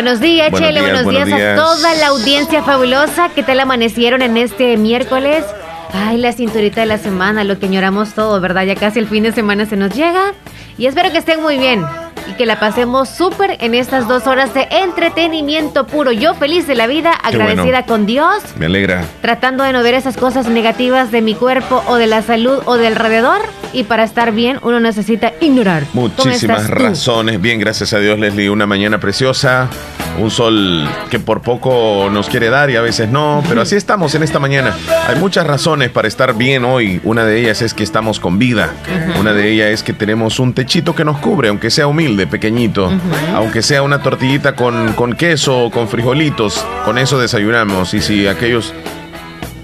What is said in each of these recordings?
Buenos días, Chele. Buenos, días, a toda la audiencia fabulosa. ¿Qué tal amanecieron en este miércoles? Ay, la cinturita de la semana, lo que añoramos todo, ¿verdad? Ya casi el fin de semana se nos llega. Y espero que estén muy bien y que la pasemos súper en estas dos horas de entretenimiento puro. Yo feliz de la vida, agradecida con Dios. Me alegra. Tratando de no ver esas cosas negativas de mi cuerpo o de la salud o del alrededor. Y para estar bien uno necesita ignorar. Muchísimas razones. Bien, gracias a Dios, Leslie. Una mañana preciosa. Un sol que por poco nos quiere dar y a veces no. Pero así estamos en esta mañana. Hay muchas razones para estar bien hoy. Una de ellas es que estamos con vida. Una de ellas es que tenemos un techito que nos cubre, aunque sea humilde de pequeñito. Aunque sea una tortillita con, con queso o con frijolitos, con eso desayunamos. Y si aquellos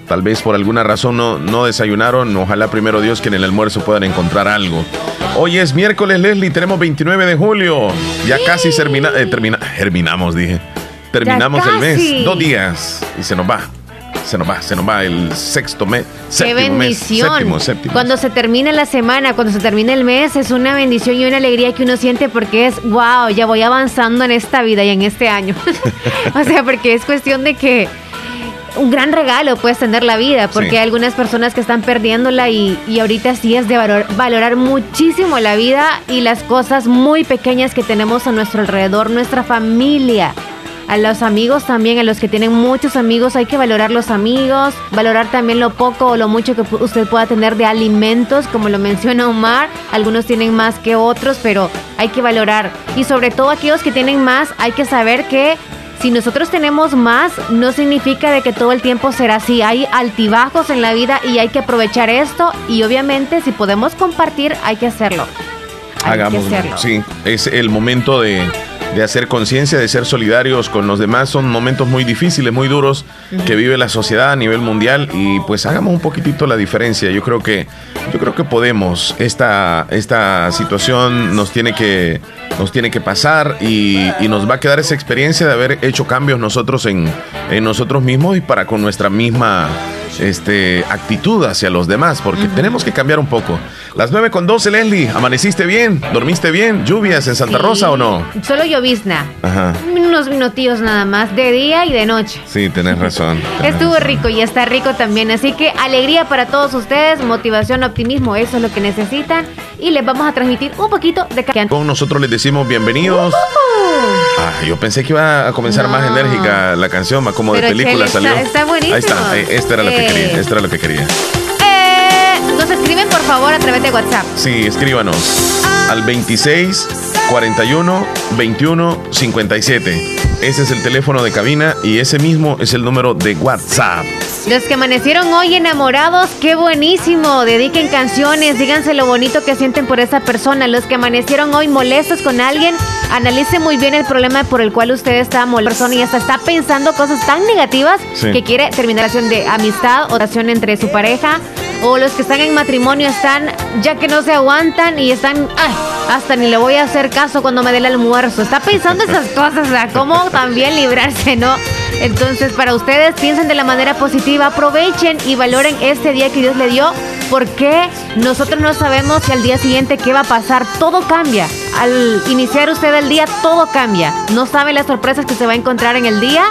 tal vez por alguna razón no, no desayunaron, ojalá primero Dios que en el almuerzo puedan encontrar algo. Hoy es miércoles, Leslie, tenemos 29 de julio. Ya casi termina, eh, termina, terminamos, dije. Terminamos el mes, dos días y se nos va se nos va, se nos va el sexto mes. Qué bendición. Cuando se termina la semana, cuando se termina el mes, es una bendición y una alegría que uno siente porque es, wow, ya voy avanzando en esta vida y en este año. o sea, porque es cuestión de que un gran regalo puedes tener la vida, porque hay algunas personas que están perdiéndola y, y ahorita sí es de valorar muchísimo la vida y las cosas muy pequeñas que tenemos a nuestro alrededor, nuestra familia a los amigos también, a los que tienen muchos amigos, hay que valorar los amigos, valorar también lo poco o lo mucho que usted pueda tener de alimentos, como lo menciona Omar, algunos tienen más que otros, pero hay que valorar. Y sobre todo aquellos que tienen más, hay que saber que si nosotros tenemos más, no significa de que todo el tiempo será así. Hay altibajos en la vida y hay que aprovechar esto y obviamente si podemos compartir, hay que hacerlo. Hagámoslo. Sí, es el momento de de hacer conciencia, de ser solidarios con los demás. Son momentos muy difíciles, muy duros que vive la sociedad a nivel mundial y pues hagamos un poquitito la diferencia. Yo creo que yo creo que podemos. Esta, esta situación nos tiene que nos tiene que pasar y, nos va a quedar esa experiencia de haber hecho cambios nosotros en, en nosotros mismos y para con nuestra misma este, actitud hacia los demás, porque tenemos que cambiar un poco. Las 9 con 12, Leslie, ¿amaneciste bien? ¿Dormiste bien? ¿Lluvias en Santa Rosa o no? Solo llovizna. Ajá. Unos minutillos nada más, de día y de noche. Sí, tenés razón. Estuvo rico y está rico también, así que alegría para todos ustedes, motivación, optimismo, eso es lo que necesitan y les vamos a transmitir un poquito de... Con nosotros les decimos bienvenidos. Ah, yo pensé que iba a comenzar más enérgica la canción, más como de película salió. Está, buenísimo. Ahí está, eh, esto era lo que quería, esto era lo que quería. Eh, nos escriben por favor a través de WhatsApp. Sí, escríbanos al 26 41 21 57. Ese es el teléfono de cabina y ese mismo es el número de WhatsApp. Los que amanecieron hoy enamorados, qué buenísimo. Dediquen canciones, díganse lo bonito que sienten por esa persona. Los que amanecieron hoy molestos con alguien, analice muy bien el problema por el cual usted está molesto y hasta está pensando cosas tan negativas que quiere terminar de amistad, oración entre su pareja. O los que están en matrimonio están ya que no se aguantan y están, ay, hasta ni le voy a hacer caso cuando me dé el almuerzo. Está pensando esas cosas, o sea, cómo también librarse, ¿no? Entonces, para ustedes, piensen de la manera positiva, aprovechen y valoren este día que Dios le dio, porque nosotros no sabemos si al día siguiente qué va a pasar. Todo cambia. Al iniciar usted el día, todo cambia. No sabe las sorpresas que se va a encontrar en el día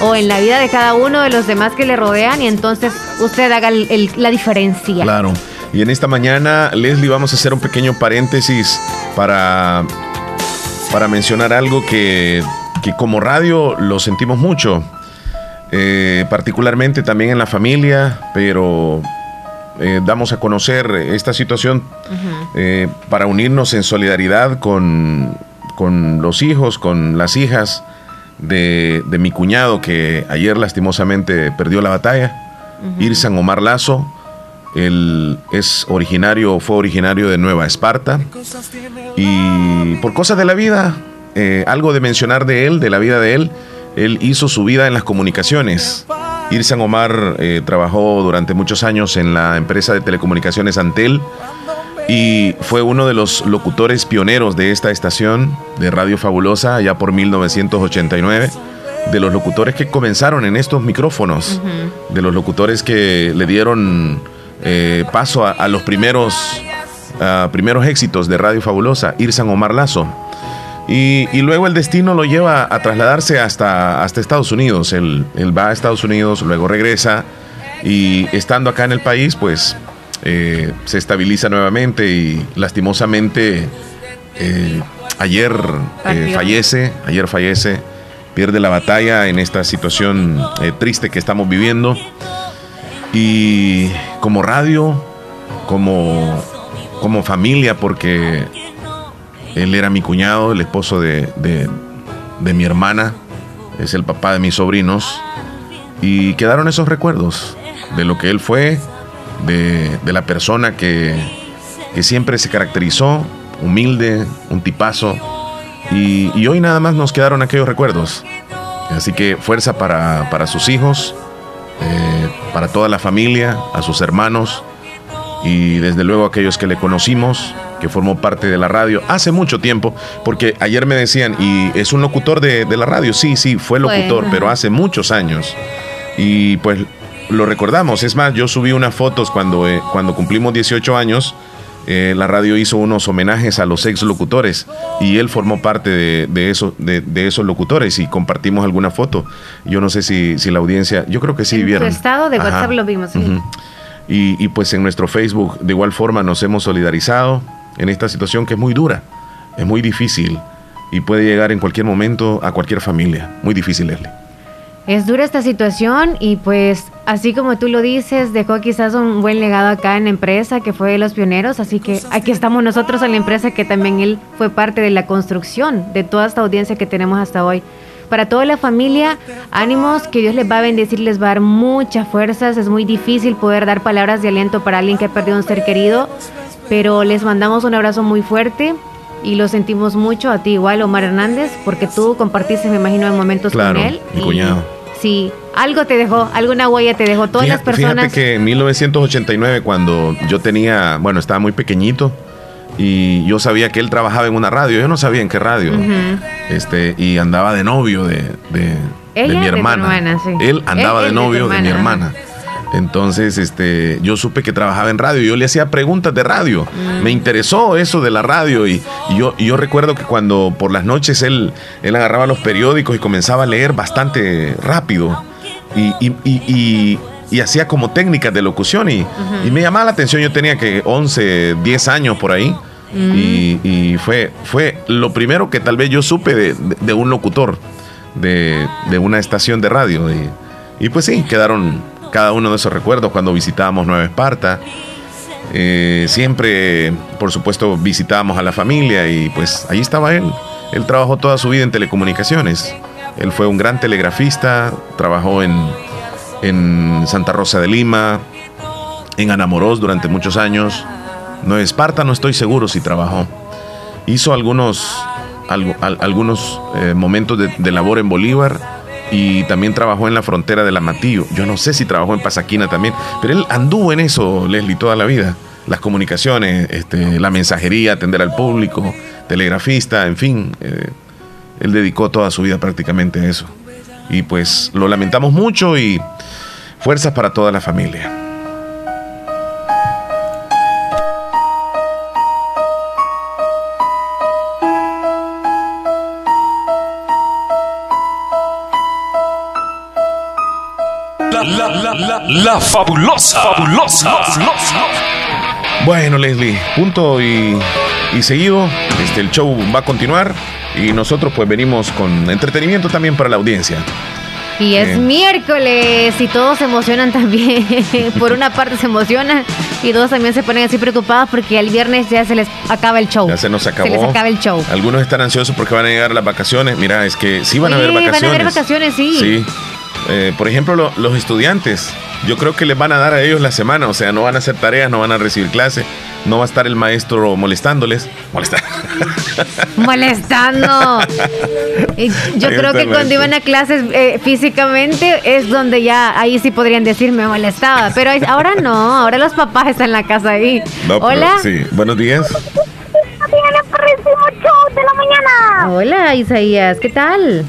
o en la vida de cada uno de los demás que le rodean y entonces usted haga la diferencia. Claro. Y en esta mañana, Leslie, vamos a hacer un pequeño paréntesis para, para mencionar algo que que como radio lo sentimos mucho, eh, particularmente también en la familia, pero eh, damos a conocer esta situación eh, para unirnos en solidaridad con, con, los hijos, con las hijas de, mi cuñado que ayer lastimosamente perdió la batalla, Irsan Omar Lazo. Él es originario, fue originario de Nueva Esparta. Y por cosas de la vida, eh, algo de mencionar de él, de la vida de él. Él hizo su vida en las comunicaciones. Irsan Omar eh, trabajó durante muchos años en la empresa de telecomunicaciones Antel y fue uno de los locutores pioneros de esta estación de Radio Fabulosa allá por 1989, de los locutores que comenzaron en estos micrófonos, de los locutores que le dieron eh, paso a, los primeros, primeros éxitos de Radio Fabulosa, Irsan Omar Lazo. Y, luego el destino lo lleva a trasladarse hasta, hasta Estados Unidos. Él, va a Estados Unidos, luego regresa y estando acá en el país, pues eh, se estabiliza nuevamente y lastimosamente eh, ayer eh, fallece, ayer fallece, pierde la batalla en esta situación triste que estamos viviendo. Y como radio, como, como familia, porque él era mi cuñado, el esposo de, mi hermana, es el papá de mis sobrinos. Y quedaron esos recuerdos de lo que él fue, de, la persona que, siempre se caracterizó, humilde, un tipazo. Y, hoy nada más nos quedaron aquellos recuerdos. Así que fuerza para, sus hijos, eh, para toda la familia, a sus hermanos y desde luego aquellos que le conocimos, que formó parte de la radio hace mucho tiempo, porque ayer me decían, ¿y es un locutor de, la radio? Sí, sí, fue locutor, pero hace muchos años. Y pues lo recordamos, es más, yo subí unas fotos cuando, eh, cuando cumplimos 18 años. Eh, la radio hizo unos homenajes a los ex locutores y él formó parte de, de, de, esos locutores y compartimos alguna foto. Yo no sé si, si la audiencia, yo creo que sí en vieron. estado de WhatsApp lo vimos. Sí. Y, pues en nuestro Facebook de igual forma nos hemos solidarizado en esta situación que es muy dura, es muy difícil y puede llegar en cualquier momento a cualquier familia. Muy difícil, Leslie. Es dura esta situación y pues así como tú lo dices, dejó quizás un buen legado acá en la empresa que fue de los pioneros, así que aquí estamos nosotros en la empresa que también él fue parte de la construcción de toda esta audiencia que tenemos hasta hoy. Para toda la familia, ánimos, que Dios les va a bendecir, les va a dar muchas fuerzas. Es muy difícil poder dar palabras de aliento para alguien que ha perdido un ser querido, pero les mandamos un abrazo muy fuerte y lo sentimos mucho a ti igual, Omar Hernández, porque tú compartiste, me imagino, en momentos con él. Mi cuñado. Sí, algo te dejó, alguna huella te dejó. Todas las personas. Fíjate que en 1989, cuando yo tenía, bueno, estaba muy pequeñito, y yo sabía que él trabajaba en una radio, yo no sabía en qué radio, este, y andaba de novio de, de, mi hermana. Él andaba de novio de, mi hermana. Entonces, este, yo supe que trabajaba en radio. Yo le hacía preguntas de radio. Mm. Me interesó eso de la radio. Y, yo, yo recuerdo que cuando por las noches él, él agarraba los periódicos y comenzaba a leer bastante rápido. Y, y, y hacía como técnicas de locución. Y, y, me llamaba la atención. Yo tenía que 11, 10 años por ahí. Y, fue, fue lo primero que tal vez yo supe de, un locutor de, una estación de radio. Y, pues sí, quedaron cada uno de esos recuerdos cuando visitábamos Nueva Esparta. Eh, siempre, por supuesto, visitábamos a la familia y pues ahí estaba él. Él trabajó toda su vida en telecomunicaciones. Él fue un gran telegrafista, trabajó en, en Santa Rosa de Lima, en Anamorós durante muchos años. No Esparta no estoy seguro si trabajó. Hizo algunos, algunos eh, momentos de, labor en Bolívar y también trabajó en la frontera de la Matillo. Yo no sé si trabajó en Pasaquina también, pero él anduvo en eso, Leslie, toda la vida. Las comunicaciones, este, la mensajería, atender al público, telegrafista, en fin. Eh, él dedicó toda su vida prácticamente a eso. Y pues lo lamentamos mucho y fuerzas para toda la familia. La, fabulosa, fabulosa, Bueno, Leslie, punto y, seguido. Este, el show va a continuar y nosotros pues venimos con entretenimiento también para la audiencia. Y es miércoles y todos se emocionan también. Por una parte se emocionan y todos también se ponen así preocupados porque el viernes ya se les acaba el show. Ya se nos acabó. Se les acaba el show. Algunos están ansiosos porque van a llegar las vacaciones. Mira, es que sí van a haber vacaciones. Van a haber vacaciones, sí. Sí. Eh, por ejemplo, los estudiantes, yo creo que les van a dar a ellos la semana, o sea, no van a hacer tareas, no van a recibir clase, no va a estar el maestro molestándoles. Molestando. yo creo que cuando iban a clases eh, físicamente es donde ya ahí sí podrían decir me molestaba, pero ahora no, ahora los papás están en la casa ahí. Hola. sí, buenos días. de la mañana. Hola, Isaías, ¿qué tal?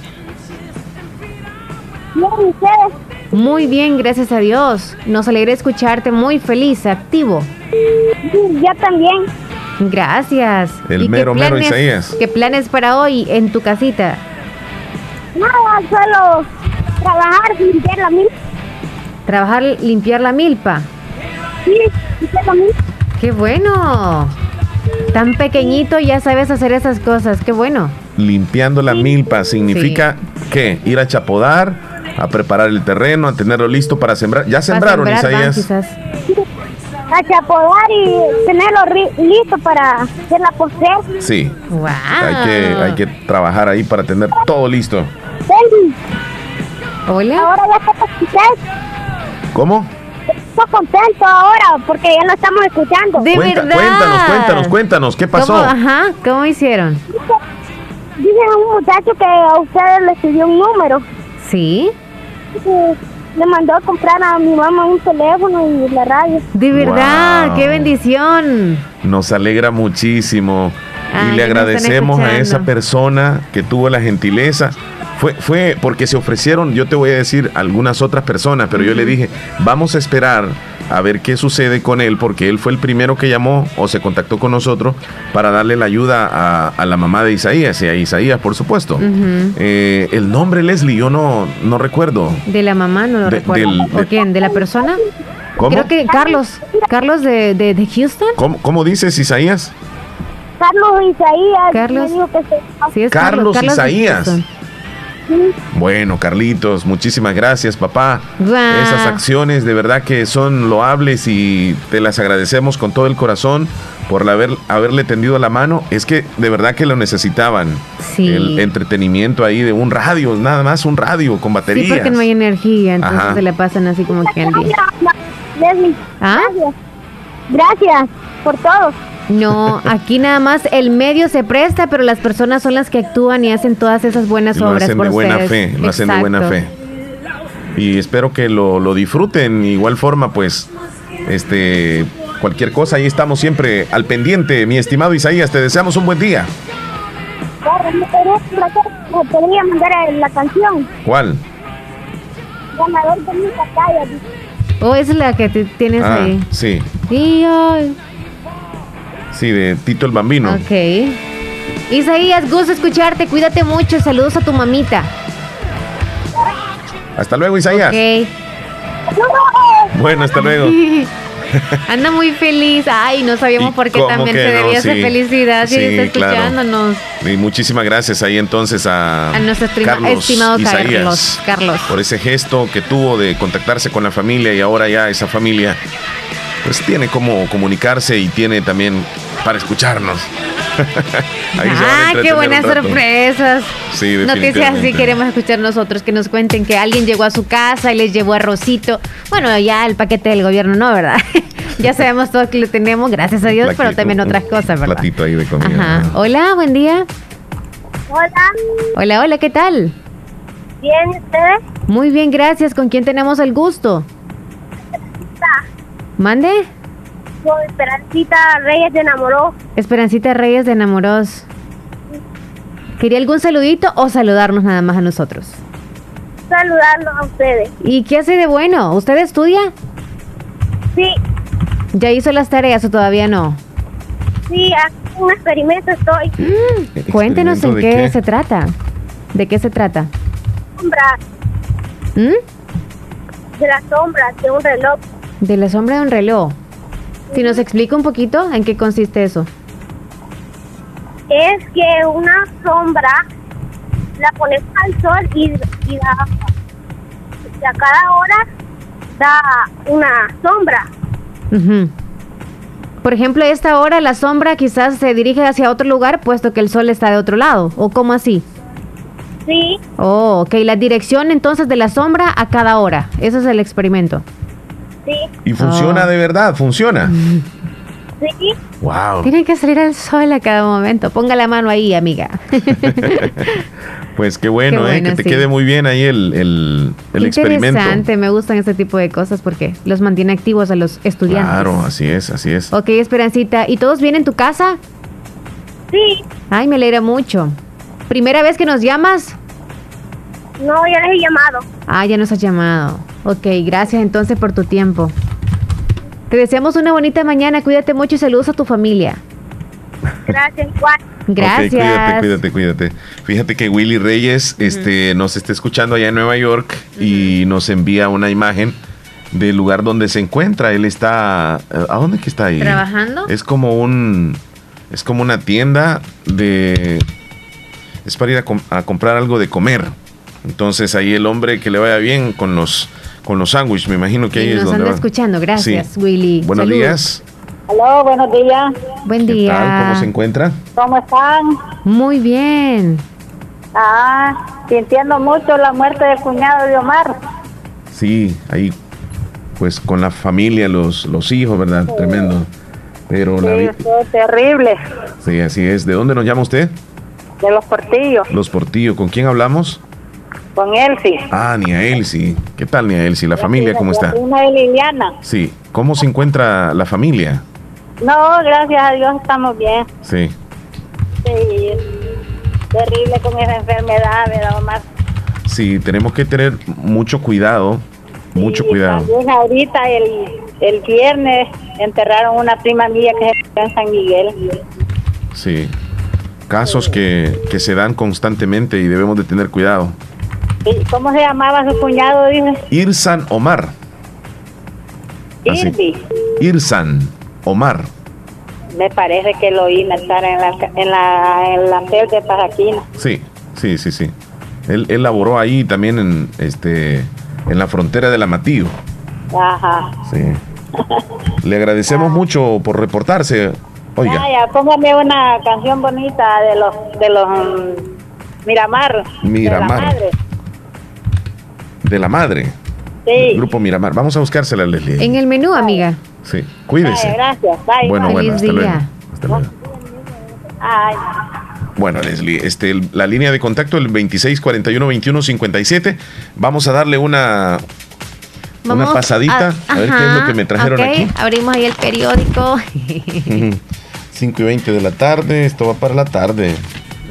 Muy bien, gracias a Dios. Nos alegra escucharte muy feliz, activo. Yo también. Gracias. El mero, mero Isaías. ¿Qué planes para hoy en tu casita? Nada, solo trabajar, limpiar la milpa. ¿Trabajar, limpiar la milpa? Sí, limpiar la milpa. ¡Qué bueno! Tan pequeñito ya sabes hacer esas cosas, qué bueno. Limpiando la milpa significa qué? Ir a chapodar, a preparar el terreno, a tenerlo listo para sembrar. ¿Ya sembraron, Isaías? A chapodar y tenerlo listo para hacer la postre. Sí. Wow. Hay que, hay que trabajar ahí para tener todo listo. Hola. Ahora ya ¿Cómo? Estoy contento ahora porque ya lo estamos escuchando. De verdad. Cuéntanos, cuéntanos, cuéntanos, ¿qué pasó? ¿Cómo, ajá, ¿cómo hicieron? Dice un muchacho que a ustedes le pidió un número. ¿Sí? Le mandó a comprar a mi mamá un teléfono y la radio. De verdad, qué bendición. Nos alegra muchísimo. Y le agradecemos a esa persona que tuvo la gentileza. Fue, fue porque se ofrecieron, yo te voy a decir algunas otras personas, pero yo le dije, vamos a esperar a ver qué sucede con él, porque él fue el primero que llamó o se contactó con nosotros para darle la ayuda a, la mamá de Isaías y a Isaías, por supuesto. Eh, el nombre Leslie, yo no, no recuerdo. De la mamá, no lo recuerdo. ¿O quién? ¿De la persona? ¿Cómo? Creo que Carlos. Carlos de, de, Houston. ¿Cómo, ¿Cómo, dices, Isaías? Carlos Isaías. Carlos. Carlos, Carlos, Isaías. Bueno, Carlitos, muchísimas gracias, papá. Esas acciones de verdad que son loables y te las agradecemos con todo el corazón por haber, haberle tendido la mano. Es que de verdad que lo necesitaban. El entretenimiento ahí de un radio, nada más un radio con baterías. Sí, porque no hay energía, entonces se le pasan así como que al día. ¿Ah? Gracias. Gracias por todo. No, aquí nada más el medio se presta, pero las personas son las que actúan y hacen todas esas buenas obras. Lo hacen de buena fe, lo hacen de buena fe. Y espero que lo, lo disfruten. igual forma, pues, este, cualquier cosa, ahí estamos siempre al pendiente. Mi estimado Isaías, te deseamos un buen día. Podría mandar la canción. ¿Cuál? Ganador de mi ¿O oh, es la que tienes ah, ahí? Sí. Y hoy Sí, de Tito el Bambino. Ok. Isaías, gusto escucharte. Cuídate mucho. Saludos a tu mamita. Hasta luego, Isaías. Ok. Bueno, hasta luego. Anda muy feliz. Ay, no sabíamos por qué también se debía hacer felicidad. Sí, está escuchándonos. Y muchísimas gracias ahí entonces a, a nuestro estimado Carlos, Carlos. Por ese gesto que tuvo de contactarse con la familia y ahora ya esa familia pues tiene como comunicarse y tiene también para escucharnos. ah, qué buenas sorpresas. Sí, Noticias así queremos escuchar nosotros, que nos cuenten que alguien llegó a su casa y les llevó arrocito. Bueno, ya el paquete del gobierno no, ¿verdad? ya sabemos todos que lo tenemos, gracias a Dios, pero también otras cosas, ¿verdad? Platito ahí de comida. Hola, buen día. Hola. Hola, hola, ¿qué tal? Bien, ¿usted? Muy bien, gracias. ¿Con quién tenemos el gusto? ¿Mande? Esperancita Reyes de Enamoró. Esperancita Reyes de Enamoros. ¿Quería algún saludito o saludarnos nada más a nosotros? Saludarlos a ustedes. ¿Y qué hace de bueno? ¿Usted estudia? Sí. ¿Ya hizo las tareas o todavía no? Sí, un experimento estoy. Mm, cuéntenos en qué, se trata. ¿De qué se trata? Sombras. ¿Mm? De las sombras de un reloj. De la sombra de un reloj. Si nos explica un poquito en qué consiste eso. Es que una sombra la pones al sol y, da, a cada hora da una sombra. Por ejemplo, a esta hora la sombra quizás se dirige hacia otro lugar puesto que el sol está de otro lado. ¿O cómo así? Sí. Oh, ok. La dirección entonces de la sombra a cada hora. Ese es el experimento. Y funciona oh. de verdad, funciona. Sí. Wow. Tienen que salir al sol a cada momento. Ponga la mano ahí, amiga. pues qué bueno, ¿eh? que te quede muy bien ahí el, el, el experimento. Interesante, me gustan este tipo de cosas porque los mantiene activos a los estudiantes. Claro, así es, así es. Ok, Esperancita. ¿Y todos vienen en tu casa? Sí. Ay, me alegra mucho. ¿Primera vez que nos llamas? No, ya les he llamado. Ah, ya nos has llamado. Ok, gracias entonces por tu tiempo. Te deseamos una bonita mañana, cuídate mucho y saludos a tu familia. Gracias, igual. Gracias. cuídate, cuídate, cuídate. Fíjate que Willy Reyes este, nos está escuchando allá en Nueva York y nos envía una imagen del lugar donde se encuentra. Él está. ¿A dónde que está ahí? ¿Trabajando? Es como un. Es como una tienda de. Es para ir a, com- a comprar algo de comer. Entonces ahí el hombre que le vaya bien con los con los sándwiches, me imagino que ahí Y es nos donde anda escuchando. Gracias, Sí. Willy. Buenos días. Aló, buenos días. Buen ¿Qué día. tal? ¿Cómo se encuentra? ¿Cómo están? Muy bien. Ah, sintiendo mucho la muerte del cuñado de Omar. Sí, ahí pues con la familia, los, los hijos, ¿verdad? Tremendo. Pero la Sí, vi- fue terrible. Sí, así es. ¿De dónde nos llama usted? De los portillos, Los Portillo. ¿Con quién hablamos? Con Elsie. Ah, Nia Elsie. ¿Qué tal, Nia Elsie? ¿La familia cómo está? Prima de Liliana. Sí. ¿Cómo se encuentra la familia? No, gracias a Dios estamos bien. Sí. Sí, terrible con esa enfermedad, ¿verdad, Omar? Sí, tenemos que tener mucho cuidado. Mucho Y cuidado. También ahorita, el, el viernes, enterraron una prima mía que murió en San Miguel. Sí. Casos que, que se dan constantemente y debemos de tener cuidado. ¿Y ¿Cómo se llamaba su cuñado? Dice. Irsan Omar. Así. Irvi. Irsan Omar. Me parece que lo oí estar en la, en la, en la de Pajaquina. Sí, sí, sí, sí. Él, él laboró ahí también en, este, en la frontera de la Matío. Ajá. Sí. Le agradecemos mucho por reportarse. Oiga, Vaya, póngame una canción bonita de los, de los mm, Miramar. Miramar. De la madre. De la madre. Sí. Grupo Miramar. Vamos a buscársela, Leslie. En el menú, amiga. Sí, cuídese. Vaya, gracias. Bye, Bueno, bye. bueno, hasta luego. día. Hasta luego. Ay. Bueno, Leslie, este, la línea de contacto el 26 41 21 57. Vamos a darle una, una pasadita a, ver qué es lo que me trajeron aquí. Abrimos ahí el periódico. Ujú. 5 y 20 de la tarde, esto va para la tarde.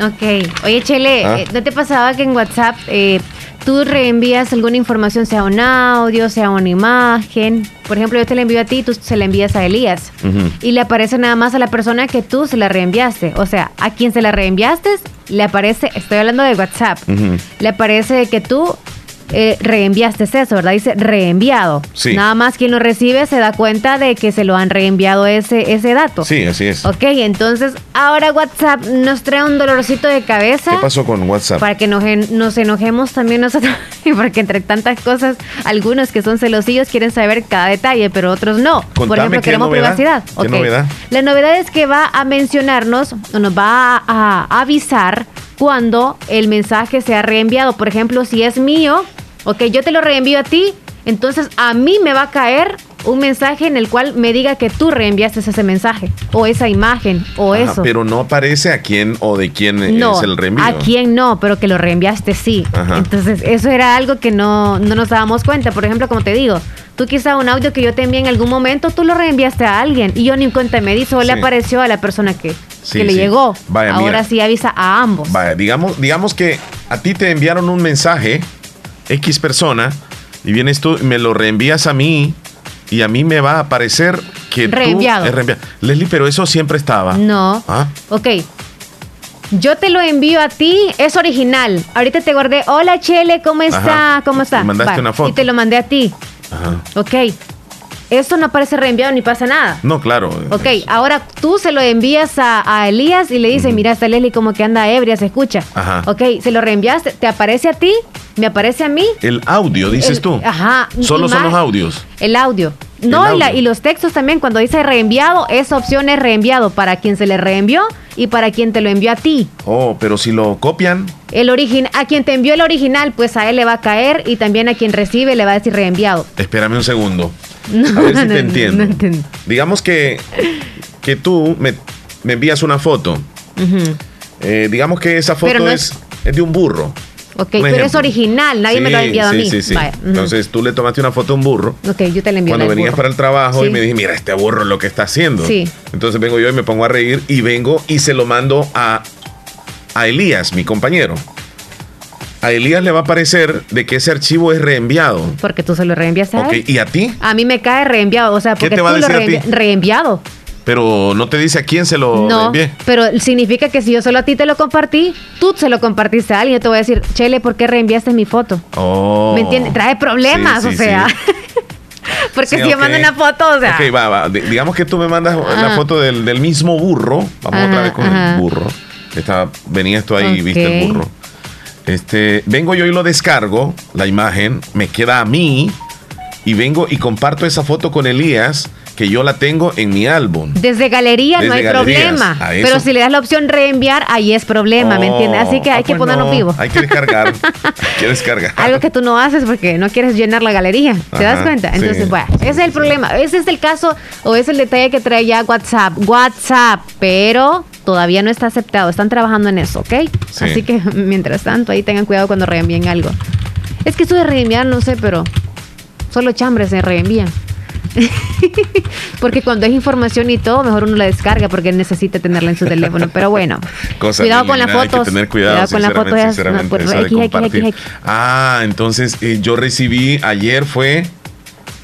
ok. Oye, Chele, Ah. eh, ¿no te pasaba que en WhatsApp eh, tú reenvías alguna información, sea un audio, sea una imagen? Por ejemplo, yo te la envío a ti, tú se la envías a Elías. Y le aparece nada más a la persona que tú se la reenviaste. O sea, a quien se la reenviaste, le aparece, estoy hablando de WhatsApp, le aparece que tú eh, reenviaste eso, ¿verdad? Dice reenviado. Sí. Nada más quien lo recibe se da cuenta de que se lo han reenviado ese, ese dato. Sí, así es. Ok, entonces ahora WhatsApp nos trae un dolorcito de cabeza. ¿Qué pasó con WhatsApp? Para que nos, nos enojemos también nosotros, y porque entre tantas cosas, algunos que son celosillos quieren saber cada detalle, pero otros no. Por Contame, ejemplo, ¿qué queremos novedad? privacidad. ¿Qué novedad? La novedad es que va a mencionarnos, o nos va a, a avisar cuando el mensaje sea reenviado. Por ejemplo, si es mío, ok, yo te lo reenvío a ti, entonces a mí me va a caer un mensaje en el cual me diga que tú reenviaste ese mensaje, o esa imagen, o Ajá, eso. Pero no aparece a quién o de quién No, es el reenvío. a quién no, pero que lo reenviaste sí. Ajá. Entonces, eso era algo que no, no nos dábamos cuenta. Por ejemplo, como te digo, tú quizá un audio que yo te envié en algún momento, tú lo reenviaste a alguien y yo ni cuenta me di, solo le apareció a la persona que, Sí, que le sí. llegó. Vaya, Ahora mira. sí avisa a ambos. Vaya, digamos, digamos que a ti te enviaron un mensaje, X persona, y vienes tú y me lo reenvías a mí, y a mí me va a aparecer que Reenviado. tú es reenviado. Leslie, pero eso siempre estaba. No. Ah, Ok. Yo te lo envío a ti, es original. Ahorita te guardé, hola Chele, ¿cómo está? Ajá. ¿Cómo está? Y mandaste una foto. Y te lo mandé a ti. ajá. Ok. Esto no aparece reenviado ni pasa nada. No, claro. Ok, ahora tú se lo envías a, a Elías y le dices, mira, esta Leslie como que anda ebria, se escucha. Ajá. Ok, se lo reenviaste, te aparece a ti, me aparece a mí. El audio, dices El- tú. Ajá. Solo son los audios. El audio. No, y la- y los textos también, cuando dice reenviado, esa opción es reenviado para quien se le reenvió y para quien te lo envió a ti. Oh, pero si lo copian, El origin a quien te envió el original, pues a él le va a caer y también a quien recibe le va a decir reenviado. espérame un segundo. No, a ver si no, te entiendo. no. Digamos que, que tú me, me envías una foto. Eh, digamos que esa foto es, es de un burro. Ok, Un pero es original, nadie me lo ha enviado sí, a mí. Sí, sí. Vaya. Entonces tú le tomaste una foto a un burro. Ok, yo te la envío. Cuando venías burro. para el trabajo y me dije, mira, este burro lo que está haciendo. Sí. Entonces vengo yo y me pongo a reír y vengo y se lo mando a, a Elías, mi compañero. A Elías le va a parecer de que ese archivo es reenviado. Porque tú se lo reenviaste a él. ¿y a ti? A mí me cae reenviado, o sea, ¿Qué porque te va a tú lo decir a ti? reenvi- reenviado. Pero no te dice a quién se lo no, Pero significa que si yo solo a ti te lo compartí, tú se lo compartiste a alguien. Yo te voy a decir, Chele, ¿por qué reenviaste mi foto? Oh. ¿Me entiendes? Trae problemas, o sea. Porque si yo mando una foto, o sea. Ok, va, va. digamos que tú me mandas la foto del, del, mismo burro. Vamos otra vez con el burro. Estaba, venías tú ahí y viste el burro. Este, vengo yo y lo descargo, la imagen, me queda a mí y vengo y comparto esa foto con Elías que yo la tengo en mi álbum. Desde galería no hay problema. Pero si le das la opción reenviar, ahí es problema, ¿me entiendes? Así que hay que pues ponerlo vivo. Hay que descargar. hay que descargar. Algo que tú no haces porque no quieres llenar la galería. ¿Te das cuenta? Entonces, bueno, ese es el problema. Ese es el caso o es el detalle que trae ya WhatsApp. WhatsApp, pero todavía no está aceptado. Están trabajando en eso, ¿ok? Así que mientras tanto, ahí tengan cuidado cuando reenvíen algo. Es que eso de reenviar, no sé, pero solo chambres se reenvían. porque cuando es información y todo, mejor uno la descarga porque necesita tenerla en su teléfono. Pero bueno, cuidado con las fotos. tener cuidado, con las fotos. Ah, entonces eh, yo recibí ayer fue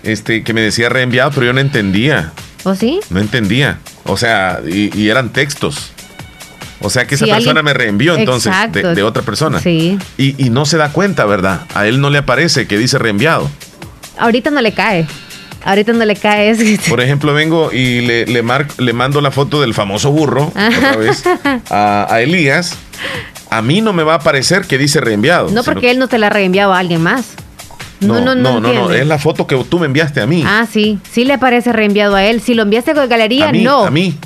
este que me decía reenviado, pero yo no entendía. ¿O sí? No entendía. O sea, y, eran textos. O sea que esa persona me reenvió entonces de, otra persona. Sí. Y, y no se da cuenta, ¿verdad? A él no le aparece que dice reenviado. Ahorita no le cae. Ahorita no le cae Por ejemplo, vengo y le, le, le mando la foto del famoso burro otra vez a, Elías. A mí no me va a aparecer que dice reenviado. No, porque él no te la ha reenviado a alguien más. No, no, no, no, no, es la foto que tú me enviaste a mí. Ah, sí, sí le aparece reenviado a él. Si lo enviaste con galería, no. A mí.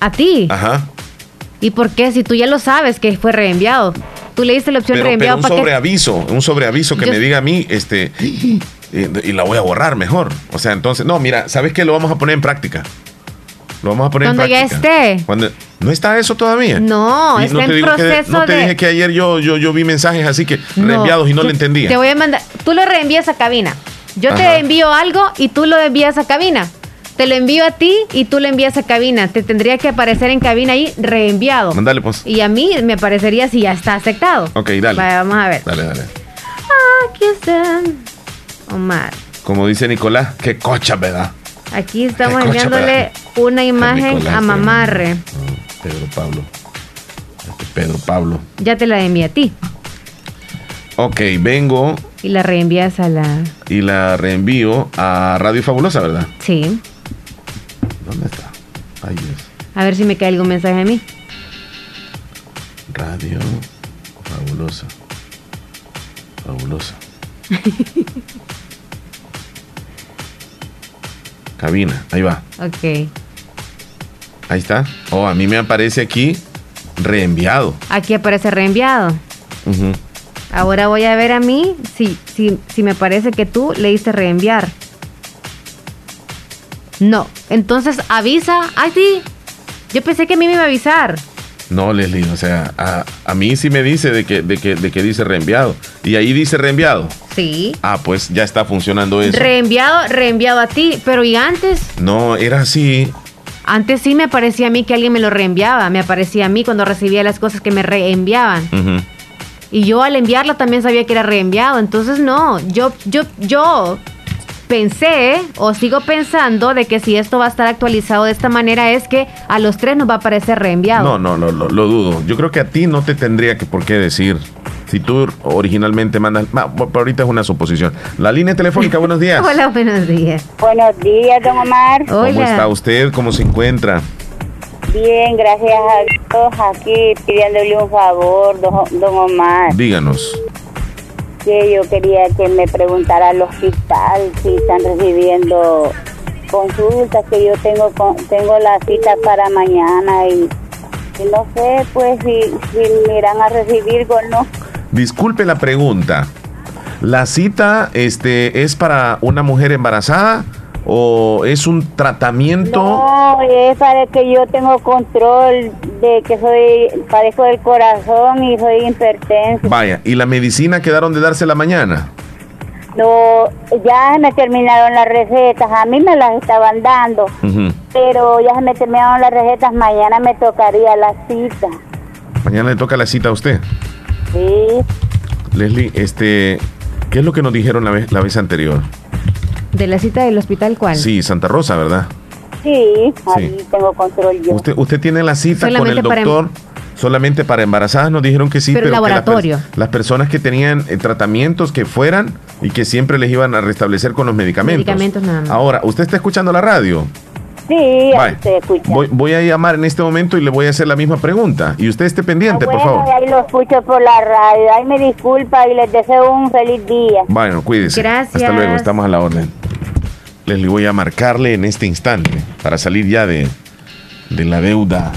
¿A ti? Ajá. ¿Y por qué? Si tú ya lo sabes que fue reenviado. Tú le diste la opción reenviado. Pero un sobreaviso, un sobreaviso que me diga a mí, este, y, la voy a borrar mejor. O sea, entonces, no, mira, ¿sabes qué? Lo vamos a poner en práctica. Lo vamos a poner en. Cuando ya esté. Cuando, ¿No está eso todavía? No, está en proceso No te dije que ayer yo, yo, yo vi mensajes así que reenviados y no lo entendía. Te voy a mandar. Tú lo reenvías a cabina. Yo te envío algo y tú lo envías a cabina. Te lo envío a ti y tú lo envías a cabina. Te tendría que aparecer en cabina ahí reenviado. Mándale, pues. Y a mí me aparecería si ya está aceptado. Ok, dale. vamos a ver. Dale, dale. Aquí está. Omar. Como dice Nicolás, qué cocha, ¿verdad? Aquí estamos enviándole una imagen a Mamarre. Oh, Pedro Pablo. Este Pedro Pablo. Ya te la envié a ti. Ok, vengo. Y la reenvías a la. Y la reenvío a Radio Fabulosa, ¿verdad? Sí. ¿Dónde está? Ay, Dios. A ver si me cae algún mensaje a mí. Radio Fabulosa. Fabulosa. Cabina, ahí va. Ok. Ahí está. Oh, a mí me aparece aquí reenviado. Aquí aparece reenviado. Ahora voy a ver a mí si, si, si me parece que tú le diste reenviar. No. Entonces avisa. Ay, sí. Yo pensé que a mí me iba a avisar. No, Leslie, o sea, a, mí sí me dice de que, de, que, de que dice reenviado. Y ahí dice reenviado. Sí. Ah, pues ya está funcionando eso. Reenviado, reenviado a ti. Pero ¿y antes? No, era así. Antes sí me parecía a mí que alguien me lo reenviaba. Me aparecía a mí cuando recibía las cosas que me reenviaban. Y yo al enviarlo también sabía que era reenviado. Entonces no, yo, yo, yo pensé o sigo pensando de que si esto va a estar actualizado de esta manera es que a los tres nos va a aparecer reenviado. No, no, no, lo, lo dudo. Yo creo que a ti no te tendría que por qué decir. Si tú originalmente mandas, ahorita es una suposición. La línea telefónica, buenos días. Hola, buenos días. Buenos días, don Omar. ¿Cómo está usted? ¿Cómo se encuentra? Bien, gracias a Dios. Aquí pidiéndole un favor, don, don Omar. Díganos que yo quería que me preguntara al hospital si están recibiendo consultas, que yo tengo tengo la cita para mañana y, no sé pues si, si me irán a recibir o no. Disculpe la pregunta. ¿La cita este es para una mujer embarazada? O es un tratamiento? No, es para que yo tengo control de que soy padezco del corazón y soy hipertenso. Vaya, ¿y la medicina quedaron de darse la mañana? No, ya me terminaron las recetas, a mí me las estaban dando, pero ya se me terminaron las recetas, mañana me tocaría la cita. Mañana le toca la cita a usted. Sí. Leslie, este, ¿qué es lo que nos dijeron la vez, la vez anterior? ¿De la cita del hospital cuál? Sí, Santa Rosa, ¿verdad? Sí, ahí tengo control yo. ¿Usted, usted tiene la cita con el em- doctor? solamente para embarazadas nos dijeron que sí, pero, laboratorio. las, personas que tenían eh, tratamientos que fueran y que siempre les iban a restablecer con los medicamentos. Medicamentos nada más. Ahora, ¿usted está escuchando la radio? Sí, se escucha. Voy, voy, a llamar en este momento y le voy a hacer la misma pregunta. Y usted esté pendiente, ah, por favor. Ahí lo escucho por la radio. Ahí me disculpa y les deseo un feliz día. Bueno, cuídese. Gracias. Hasta luego, estamos a la orden. Les voy a marcarle en este instante para salir ya de, de la deuda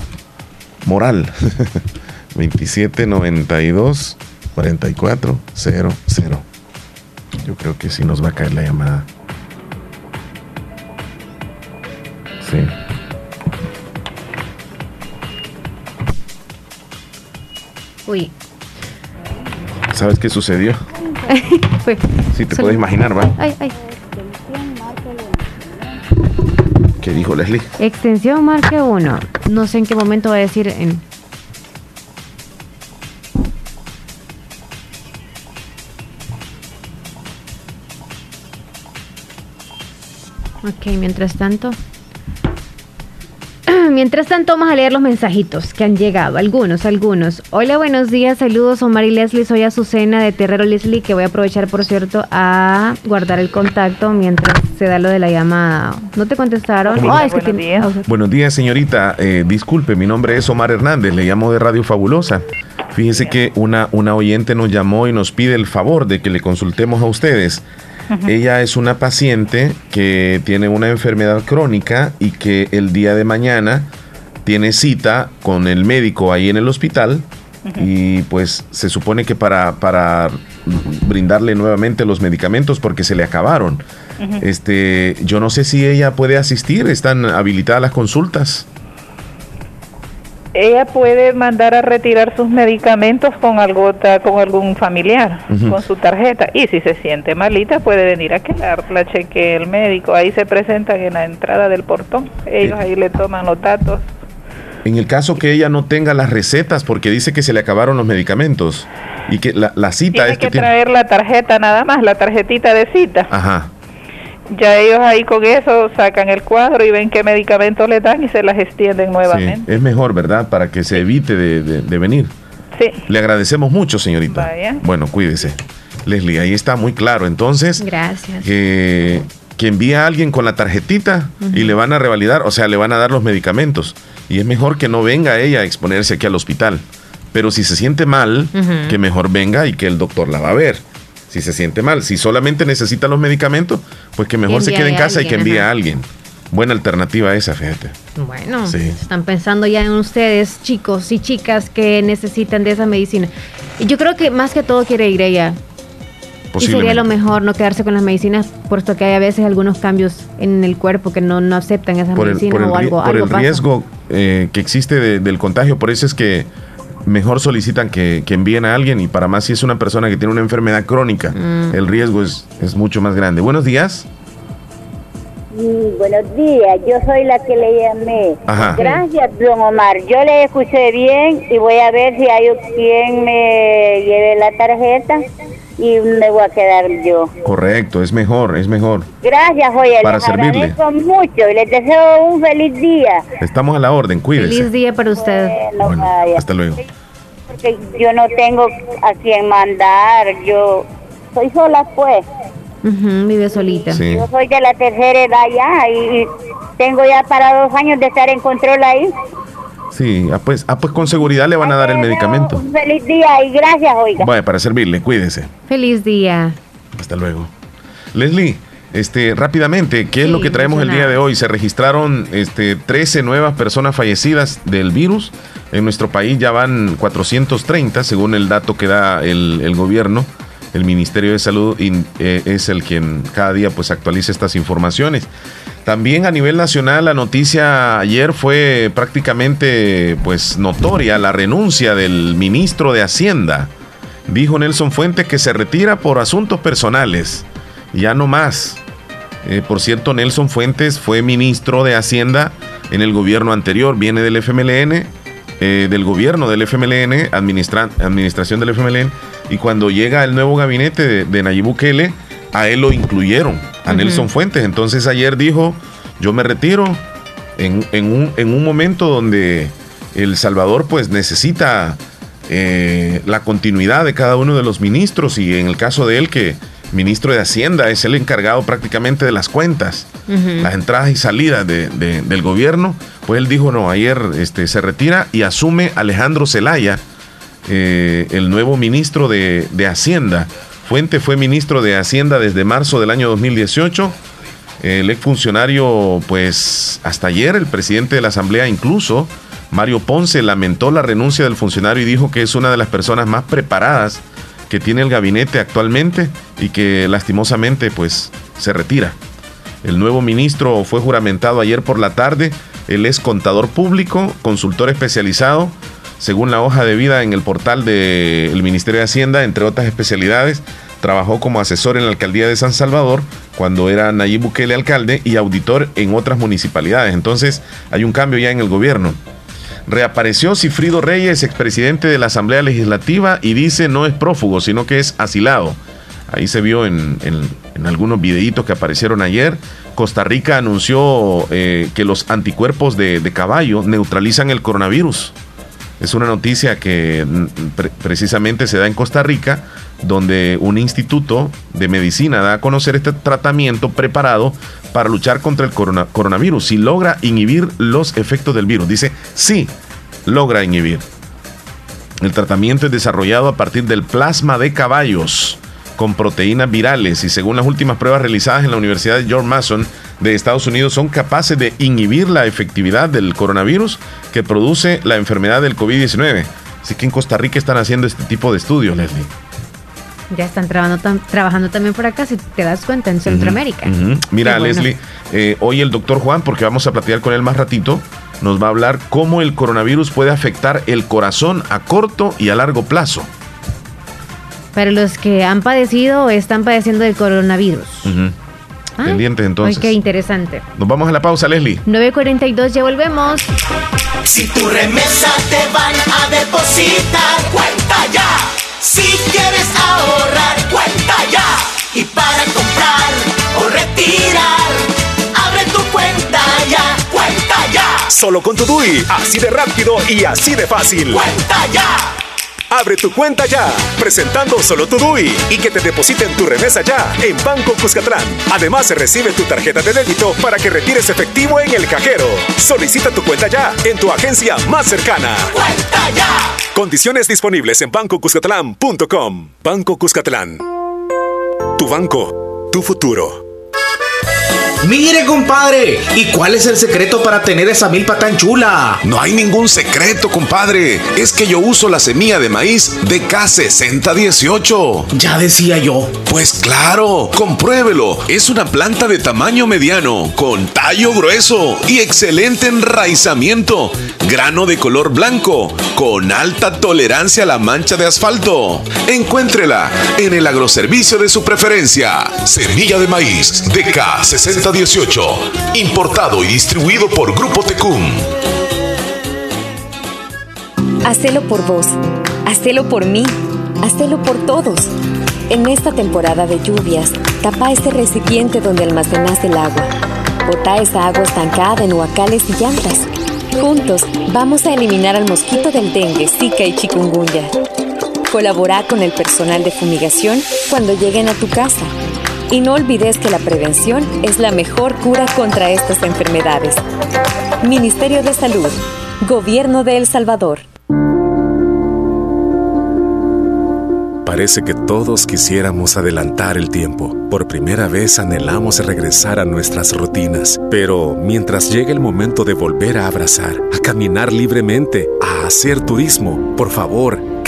moral. 2792 4400. Yo creo que sí nos va a caer la llamada. Sí. Uy. ¿Sabes qué sucedió? sí, te puedes imaginar, ¿va? Ay, ay. ¿Qué dijo Leslie? Extensión marque 1. No sé en qué momento va a decir en Ok, mientras tanto. Mientras tanto, vamos a leer los mensajitos que han llegado. Algunos, algunos. Hola, buenos días. Saludos, Omar y Leslie. Soy Azucena de Terrero Leslie, que voy a aprovechar, por cierto, a guardar el contacto mientras se da lo de la llamada. ¿No te contestaron? buenos, días. buenos días, señorita. Eh, disculpe, mi nombre es Omar Hernández. Le llamo de Radio Fabulosa. Fíjese que una, una oyente nos llamó y nos pide el favor de que le consultemos a ustedes ella es una paciente que tiene una enfermedad crónica y que el día de mañana tiene cita con el médico ahí en el hospital y pues se supone que para, para brindarle nuevamente los medicamentos porque se le acabaron. Este, yo no sé si ella puede asistir, están habilitadas las consultas ella puede mandar a retirar sus medicamentos con algo con algún familiar, con su tarjeta. Y si se siente malita, puede venir a quedarla, cheque el médico. Ahí se presentan en la entrada del portón. Ellos ahí le toman los datos. En el caso que ella no tenga las recetas porque dice que se le acabaron los medicamentos y que la, la cita tiene que, traer la tarjeta nada más, la tarjetita de cita. Ajá ya ellos ahí con eso sacan el cuadro y ven qué medicamentos le dan y se las extienden nuevamente. es mejor, ¿verdad? Para que se evite de, venir. Sí. Le agradecemos mucho, señorita. Bueno, cuídese. Leslie, ahí está muy claro. Entonces, gracias. Que, que envía a alguien con la tarjetita y le van a revalidar, o sea, le van a dar los medicamentos. Y es mejor que no venga ella a exponerse aquí al hospital. Pero si se siente mal, que mejor venga y que el doctor la va a ver si se siente mal. Si solamente necesita los medicamentos, pues que mejor se quede en casa y que envíe a alguien. Buena alternativa esa, fíjate. Bueno, están pensando ya en ustedes, chicos y chicas que necesitan de esa medicina. Yo creo que más que todo quiere ir ella. Y sería lo mejor no quedarse con las medicinas, puesto que hay a veces algunos cambios en el cuerpo que no, no aceptan esas medicinas o algo. Por el riesgo eh, que existe del contagio, por eso es que mejor solicitan que, envíen a alguien y para más si es una persona que tiene una enfermedad crónica, mm. el riesgo es, es mucho más grande. Buenos días. buenos días, yo soy la que le llamé. Gracias, don Omar. Yo le escuché bien y voy a ver si hay quien me lleve la tarjeta y me voy a quedar yo. Correcto, es mejor, es mejor. Gracias, oye, para les servirle. mucho y les deseo un feliz día. Estamos a la orden, cuídese. Feliz día para usted. hasta luego. Porque yo no tengo a quien mandar, yo soy sola pues. vive solita. Yo soy de la tercera edad ya y tengo ya para dos años de estar en control ahí. Sí, ah, pues, ah, pues con seguridad le van a dar el medicamento. Feliz día y gracias, oiga. Bueno, para servirle, cuídese. Feliz día. Hasta luego. Leslie, este, rápidamente, ¿qué es lo que traemos el día de hoy? Se registraron este, 13 nuevas personas fallecidas del virus. En nuestro país ya van 430, según el dato que da el, gobierno. El Ministerio de Salud eh, es el quien cada día pues actualiza estas informaciones. También a nivel nacional la noticia ayer fue prácticamente pues notoria la renuncia del ministro de Hacienda. Dijo Nelson Fuentes que se retira por asuntos personales. Ya no más. Eh, por cierto, Nelson Fuentes fue ministro de Hacienda en el gobierno anterior, viene del FMLN, eh, del gobierno del FMLN, administración del FMLN, y cuando llega el nuevo gabinete de, de Nayib Bukele, a él lo incluyeron, a Nelson Fuentes. Entonces ayer dijo, yo me retiro en, un, en un momento donde El Salvador pues necesita eh, la continuidad de cada uno de los ministros y en el caso de él que ministro de Hacienda es el encargado prácticamente de las cuentas, las entradas y salidas del gobierno, pues él dijo no, ayer este, se retira y asume Alejandro Zelaya, eh, el nuevo ministro de, de Hacienda. Fuente fue ministro de Hacienda desde marzo del año 2018 el exfuncionario, pues hasta ayer el presidente de la Asamblea incluso, Mario Ponce, lamentó la renuncia del funcionario y dijo que es una de las personas más preparadas que tiene el gabinete actualmente y que lastimosamente pues se retira. El nuevo ministro fue juramentado ayer por la tarde. Él es contador público, consultor especializado, según la hoja de vida en el portal del Ministerio de Hacienda, entre otras especialidades. Trabajó como asesor en la alcaldía de San Salvador cuando era Nayib Bukele alcalde y auditor en otras municipalidades. Entonces hay un cambio ya en el gobierno. Reapareció Cifrido Reyes, expresidente de la Asamblea Legislativa, y dice no es prófugo, sino que es asilado. Ahí se vio en, algunos videitos que aparecieron ayer. Costa Rica anunció eh, que los anticuerpos de, caballo neutralizan el coronavirus. Es una noticia que mm, precisamente se da en Costa Rica donde un instituto de medicina da a conocer este tratamiento preparado para luchar contra el coronavirus. Si logra inhibir los efectos del virus. Dice, sí, logra inhibir. El tratamiento es desarrollado a partir del plasma de caballos con proteínas virales y según las últimas pruebas realizadas en la Universidad de George Mason de Estados Unidos son capaces de inhibir la efectividad del coronavirus que produce la enfermedad del COVID-19. Así que en Costa Rica están haciendo este tipo de estudios, Leslie. Ya están trabajando, trabajando también por acá, si te das cuenta, en Centroamérica. Mira, Leslie, eh, hoy el doctor Juan, porque vamos a platicar con él más ratito, nos va a hablar cómo el coronavirus puede afectar el corazón a corto y a largo plazo. Para los que han padecido o están padeciendo del coronavirus. Ah, Pendientes entonces. qué interesante. Nos vamos a la pausa, Leslie. 9.42, ya volvemos. Si tu remesa te van a depositar, cuenta ya si quieres ahorrar, cuenta ya. Y para comprar o retirar, abre tu cuenta ya, cuenta ya. Solo con tu DUI, así de rápido y así de fácil. Cuenta ya. Abre tu cuenta ya, presentando solo tu DUI y que te depositen tu remesa ya en Banco Cuscatlán. Además, se recibe tu tarjeta de débito para que retires efectivo en el cajero. Solicita tu cuenta ya en tu agencia más cercana. ¡Cuenta ya! Condiciones disponibles en bancocuscatlán.com. Banco Cuscatlán. Tu banco, tu futuro. Mire, compadre, ¿y cuál es el secreto para tener esa milpa tan chula? No hay ningún secreto, compadre. Es que yo uso la semilla de maíz de K6018. Ya decía yo. Pues claro, compruébelo. Es una planta de tamaño mediano, con tallo grueso y excelente enraizamiento. Grano de color blanco, con alta tolerancia a la mancha de asfalto. Encuéntrela en el agroservicio de su preferencia. Semilla de maíz de K6018. 18, importado y distribuido por Grupo Tecum. Hacelo por vos, hacelo por mí, hacelo por todos. En esta temporada de lluvias, tapa ese recipiente donde almacenas el agua. Bota esa agua estancada en huacales y llantas. Juntos vamos a eliminar al mosquito del dengue, zika y chikungunya. Colabora con el personal de fumigación cuando lleguen a tu casa y no olvides que la prevención es la mejor cura contra estas enfermedades. Ministerio de Salud, Gobierno de El Salvador. Parece que todos quisiéramos adelantar el tiempo. Por primera vez anhelamos regresar a nuestras rutinas. Pero mientras llegue el momento de volver a abrazar, a caminar libremente, a hacer turismo, por favor,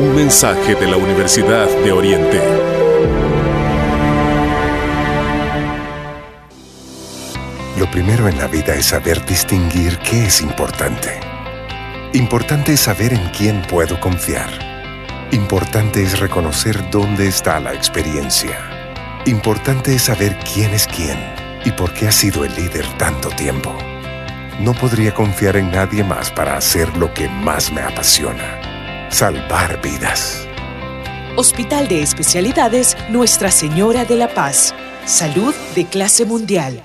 Un mensaje de la Universidad de Oriente. Lo primero en la vida es saber distinguir qué es importante. Importante es saber en quién puedo confiar. Importante es reconocer dónde está la experiencia. Importante es saber quién es quién y por qué ha sido el líder tanto tiempo. No podría confiar en nadie más para hacer lo que más me apasiona. Salvar vidas. Hospital de Especialidades Nuestra Señora de la Paz. Salud de clase mundial.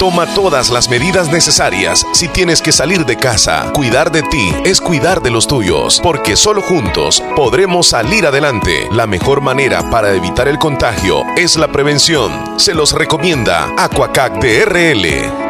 Toma todas las medidas necesarias si tienes que salir de casa. Cuidar de ti es cuidar de los tuyos, porque solo juntos podremos salir adelante. La mejor manera para evitar el contagio es la prevención. Se los recomienda Aquacac DRL.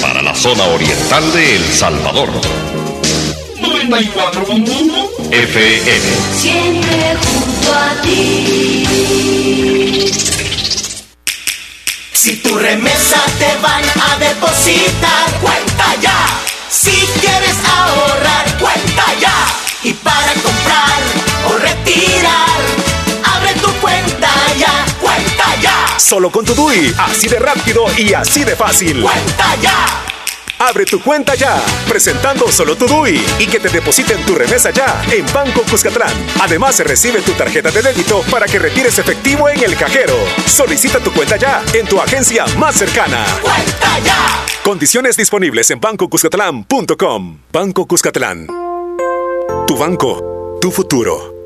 para la zona oriental de El Salvador. 94.1 FM. Siempre junto a ti. Si tu remesa te van a depositar, cuenta ya. Si quieres ahorrar, cuenta ya. Y para comprar o retirar, Solo con tu DUI, así de rápido y así de fácil. ¡Cuenta ya! Abre tu cuenta ya, presentando solo tu DUI y que te depositen tu remesa ya en Banco Cuscatlán. Además, se recibe tu tarjeta de débito para que retires efectivo en el cajero. Solicita tu cuenta ya en tu agencia más cercana. ¡Cuenta ya! Condiciones disponibles en bancocuscatlán.com. Banco Cuscatlán. Tu banco, tu futuro.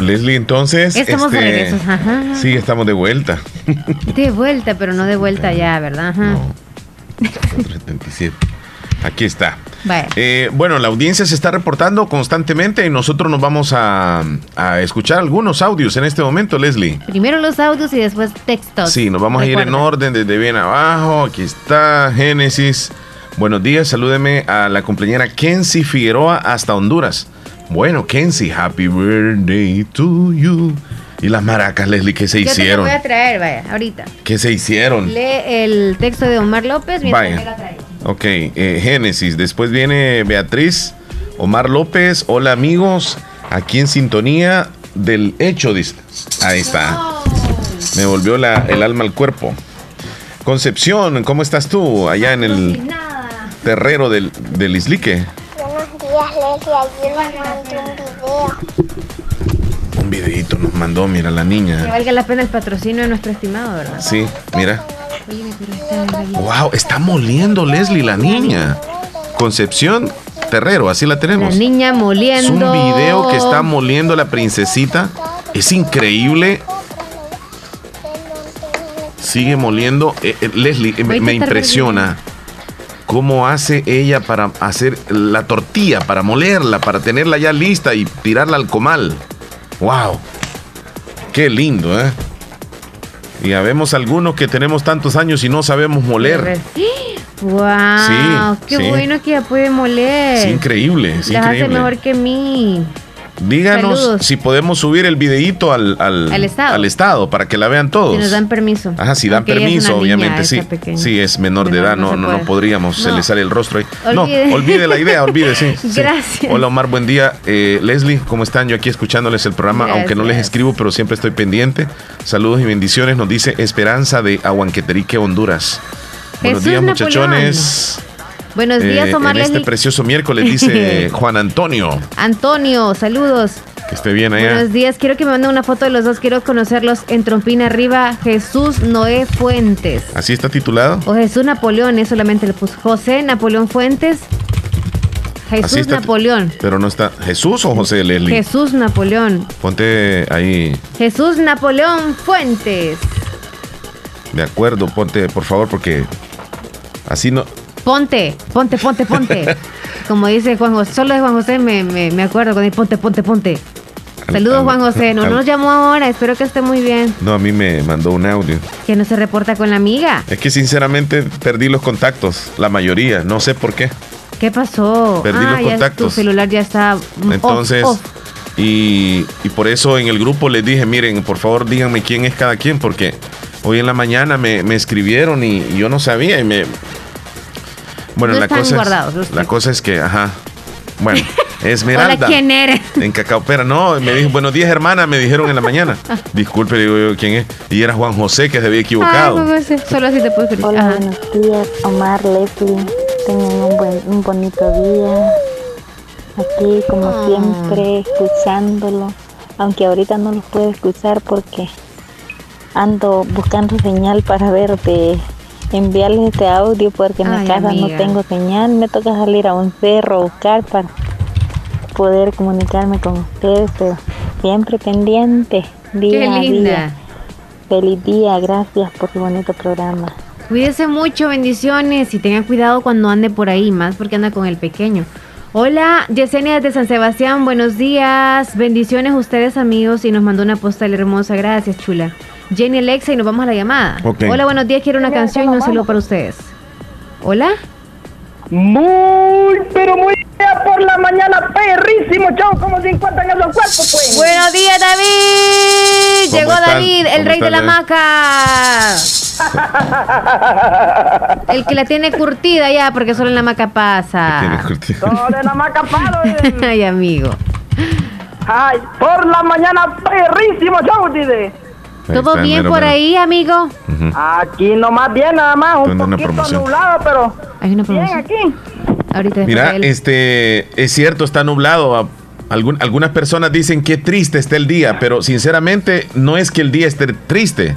Leslie, entonces. Estamos de regreso, ajá. Sí, estamos de vuelta. De vuelta, pero no de vuelta ya, ¿verdad? Ajá. 77. Aquí está. Eh, bueno, la audiencia se está reportando constantemente y nosotros nos vamos a, a escuchar algunos audios en este momento, Leslie. Primero los audios y después textos. Sí, nos vamos a ir en orden desde bien abajo. Aquí está Génesis. Buenos días, salúdeme a la compañera Kenzie Figueroa hasta Honduras. Bueno, Kenzie, happy birthday to you. Y las maracas, Leslie, ¿qué se Yo te hicieron? voy a traer, vaya, ahorita. ¿Qué se hicieron? Lee el texto de Omar López mientras Vaya. me la. Ok, eh, Génesis. Después viene Beatriz, Omar López. Hola amigos, aquí en sintonía del hecho, dice. Ahí está. Me volvió la- el alma al cuerpo. Concepción, ¿cómo estás tú allá en el terrero del, del Islique? Mandó un video. Un videito nos mandó, mira la Que niña. valga la pena el patrocinio de nuestro estimado, ¿verdad? Sí, mira. Oye, está. Wow, está moliendo Leslie la niña. Concepción Terrero, así la La tenemos. niña Es moliendo. un video que está moliendo la princesita. Es increíble. sigue moliendo. Eh, eh, Leslie, eh, me, me impresiona cómo hace ella para hacer la tortilla, para molerla, para tenerla ya lista y tirarla al comal. ¡Wow! ¡Qué lindo, eh! Y habemos algunos que tenemos tantos años y no sabemos moler. ¡Wow! Sí, ¡Qué sí. bueno que ya puede moler! Es increíble, es Las hace mejor que mí. Díganos Saludos. si podemos subir el videíto al, al, Al estado. al estado para que la vean todos. Si nos dan permiso. Ajá, si dan permiso, niña, obviamente, sí. pequeña. Sí, es menor, de edad, no no, se no, podríamos, se le sale el rostro ahí. Olvide. No, olvide la idea, olvide, sí. sí. Gracias. Hola Omar, buen día. Eh, Leslie, ¿cómo están? Yo aquí escuchándoles el programa, aunque no les escribo, pero siempre estoy pendiente. Saludos y bendiciones, nos dice Esperanza de Aguanqueterique, Honduras. Buenos Jesús días, Napoleón. muchachones. Buenos días, Eh, Omar en este precioso miércoles dice Juan Antonio. Antonio, saludos. Que esté bien allá. Buenos días, quiero que me manden una foto de los dos, quiero conocerlos en Trompina arriba, Jesús Noé Fuentes. ¿Así está titulado? O Jesús Napoleón, eso solamente le puso. José Napoleón Fuentes. Jesús está- Napoleón. Pero no está. ¿Jesús o José Leslie? Jesús Napoleón. Ponte ahí. Jesús Napoleón Fuentes. De acuerdo, ponte, por favor, porque así no. Ponte, ponte, ponte, ponte. Como dice Juan José, solo de Juan José me, me, me acuerdo con el ponte, ponte, ponte. Saludos al- Juan José, no nos llamó ahora, espero que esté muy bien. No, a mí me mandó un audio. Que no se reporta con la amiga. Es que sinceramente perdí los contactos, la mayoría, no sé por qué. ¿Qué pasó? Perdí los ya contactos. tu celular ya está mm, off, Entonces, off. Y, y por eso en el grupo les dije, miren, por favor díganme quién es cada quien, porque hoy en la mañana me, me escribieron y, y yo no sabía y me... Bueno, No la están cosa, guardados es, la cosa es que, ajá, bueno, Esmeralda. Hola, ¿quién eres? En Cacaopera, no, me dijo, buenos días hermana, me dijeron en la mañana. Disculpe, le digo yo, ¿quién es? Y era Juan José que se había Ay, equivocado. José, solo así te puedo escribir. Hola, Ajá. buenos días, Omar, Leslie. Tengan un, buen, un bonito día. Aquí, como Ah. siempre, escuchándolo. Aunque ahorita no los puedo escuchar porque ando buscando señal para ver de enviarles este audio porque en Ay, mi casa amiga. no tengo señal. Me toca salir a un cerro a buscar para poder comunicarme con ustedes, pero siempre pendiente, día Qué a linda. día. Feliz día, gracias por su bonito programa. Cuídese mucho, bendiciones y tenga cuidado cuando ande por ahí, más porque anda con el pequeño. Hola, Yesenia desde San Sebastián, buenos días, bendiciones a ustedes amigos y nos mandó una postal hermosa, gracias chula. Jenny Alexa y nos vamos a la llamada. Hola, buenos días, quiero una canción y un saludo para ustedes. Hola. Muy, pero muy bien por la mañana, perrísimo, chao, como se encuentran esos cuerpos, pues. Buenos días, David. ¿Cómo Llegó están? David, el ¿Cómo rey de la están, maca. El que la tiene curtida ya, porque solo en la maca pasa. Todo de la maca palo, eh. Ay, amigo. Ay, por la mañana, perrísimo, chao, dice. ¿Todo bien por ahí, amigo? Aquí nomás bien, nada más, un poquito promoción. nublado, pero Hay una bien promoción. aquí. Ahorita Mira, este, es cierto, está nublado. A- algún- algunas personas dicen que triste está el día, pero sinceramente no es que el día esté triste.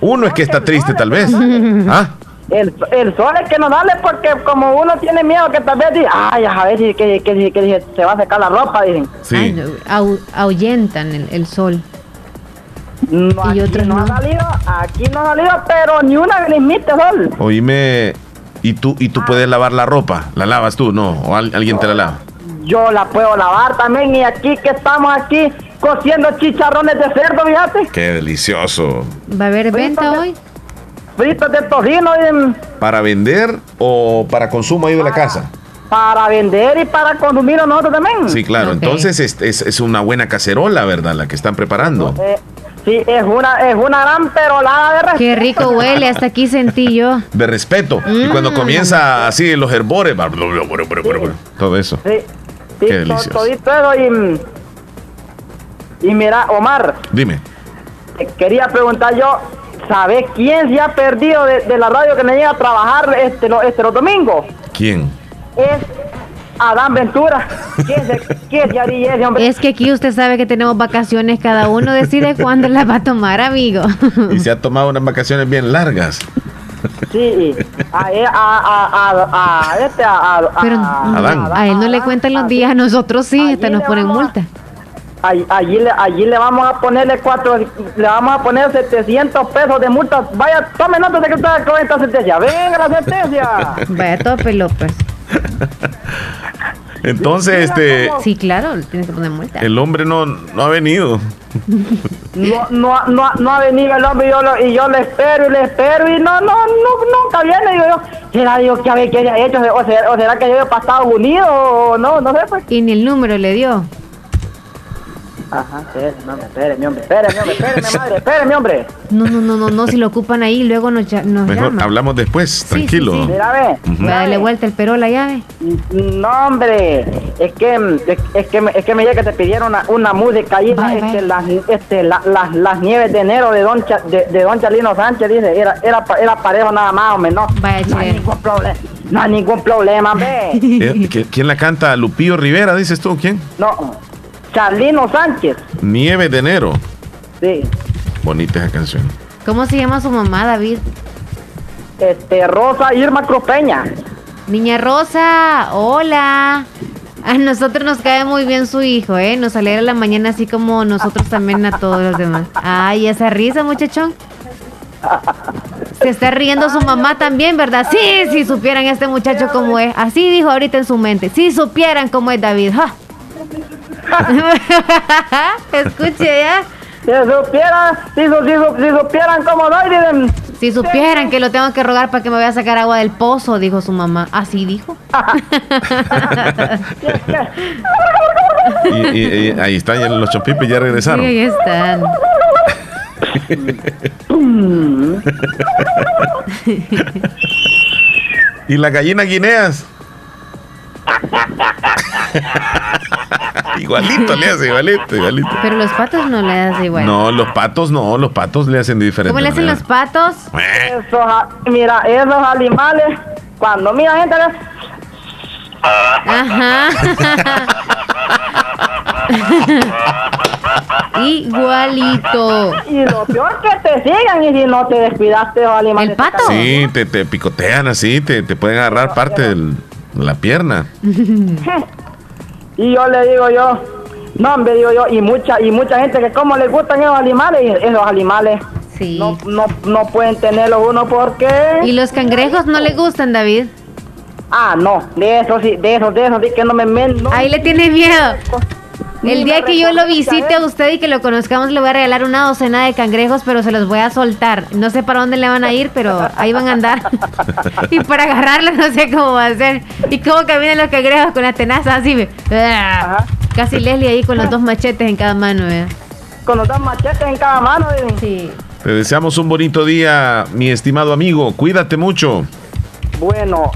Uno es que está triste, tal vez. ¿Ah? El, el sol es que no dale porque como uno tiene miedo que tal vez diga, ay, a ver si que, que, que- que se va a secar la ropa, dicen. Ay, no, au- ahuyentan el, el sol. No, aquí otros no, no. ha salido, aquí no ha salido, pero ni una grismita sol. Oíme, ¿y tú, ¿y tú puedes lavar la ropa? ¿La lavas tú? No, o al- alguien te la lava. Yo la puedo lavar también y aquí que estamos aquí cociendo chicharrones de cerdo, fíjate. Qué delicioso. ¿Va a haber venta hoy? Fritos de tocino y, ¿Para vender o para consumo ahí de la casa? para vender y para consumir nosotros también. Sí, claro. Entonces es, es- es una buena cacerola, ¿verdad? La que están preparando. Eh, sí, es una, es una gran perolada de respeto. Qué rico huele, hasta aquí sentí yo. De respeto. Y cuando Mm. comienza así los herbores, blu, todo eso. Sí, sí, Qué delicioso. todito eso y, y mira, Omar, Dime. te quería preguntar yo, ¿sabes quién se ha perdido de, de la radio que me llega a trabajar este, lo- este los domingos? ¿Quién? Es Adán Ventura. ¿Quién es, quién es Yari ese hombre? Es que aquí usted sabe que tenemos vacaciones, cada uno decide cuándo las va a tomar, amigo. Y se ha tomado unas vacaciones bien largas. Sí, a, a, a, a, a este, a, a, Pero a- Adán. a él no le cuentan los días, a nosotros sí, hasta nos ponen multa. Allí, allí, le, allí le vamos a ponerle cuatro, le vamos a poner 700 pesos de multa. Vaya, tome nota de que está con esta sentencia. Venga la sentencia. Vaya, tope López. Entonces, este, Sí, claro, tienes que poner multa. el hombre no, no ha venido. No, no, no, no ha venido el hombre y yo, lo, y yo le espero y le espero y no, no, no, nunca viene. Digo yo, ¿será digo que a ver qué haya hecho? O será, o será que yo para Estados Unidos o no, no sé pues. Y ni el número le dio. Ajá, espérame, hombre, espérame, hombre, espérame, hombre, espérame, madre, espérame, hombre. No, no, no, no, no, si lo ocupan ahí, luego nos, ya- nos Mejor llama. hablamos después, tranquilo. Mira, ve. Va a darle vuelta el pero a la llave. No, hombre, es que, es, es que, me- es que me llega que te pidieron una, una música ahí, este, las, este, la- las, las nieves de enero de Don, Cha- de, de Don Chalino Sánchez, dice, era, era, era parejo nada más, hombre, no. no hay ningún problema, no hay ningún problema, hombre. Eh, ¿qui- ¿Quién la canta? Lupillo Rivera, dices tú, ¿quién? No, Charlino Sánchez, Nieve de enero. sí, Bonita esa canción. ¿Cómo se llama su mamá, David? este, Rosa Irma Cruz Peña. Niña Rosa, hola. A nosotros nos cae muy bien su hijo, ¿eh? Nos alegra la mañana así como nosotros también a todos los demás. Ay, esa risa, muchachón. Se está riendo su mamá también, ¿verdad? Sí, si supieran este muchacho cómo es. Así dijo ahorita en su mente. Si supieran cómo es David. ¡Ja! Escuche ya. Si supieran, si, su- si, su- si supieran cómo doy, dicen. Si supieran que lo tengo que rogar para que me vaya a sacar agua del pozo, dijo su mamá. Así dijo. Y, y- y ahí están ya los chompipis, ya Sí, regresaron. ahí están. ¿Y las gallinas guineas? igualito le hace, igualito, igualito. Pero los patos no le hacen igual. No, los patos no, los patos le hacen de diferente ¿Cómo le hacen los patos? Esos, a- mira, esos animales, cuando mira gente, Ajá. Igualito. y lo peor que te sigan y si no te descuidaste los animales. ¿El pato? Sí, te, te picotean así, te, te pueden agarrar parte del- de la pierna. Y yo le digo yo, no hombre, digo yo, y mucha, y mucha gente que como les gustan esos animales, esos animales no, no, no pueden tenerlos uno porque... ¿Y los cangrejos no le gustan, David? Ah, no, de eso sí, de eso, de eso sí que no me... men- no- Ahí le tiene miedo. El día que yo lo visite a usted y que lo conozcamos, le voy a regalar una docena de cangrejos, pero se los voy a soltar. No sé para dónde le van a ir, pero ahí van a andar. y para agarrarlos no sé cómo va a ser. Y cómo caminan los cangrejos con la tenaza así. Casi Leslie ahí con los dos machetes en cada mano. ¿verdad? Con los dos machetes en cada mano. Sí. Te deseamos un bonito día, mi estimado amigo. Cuídate mucho. Bueno,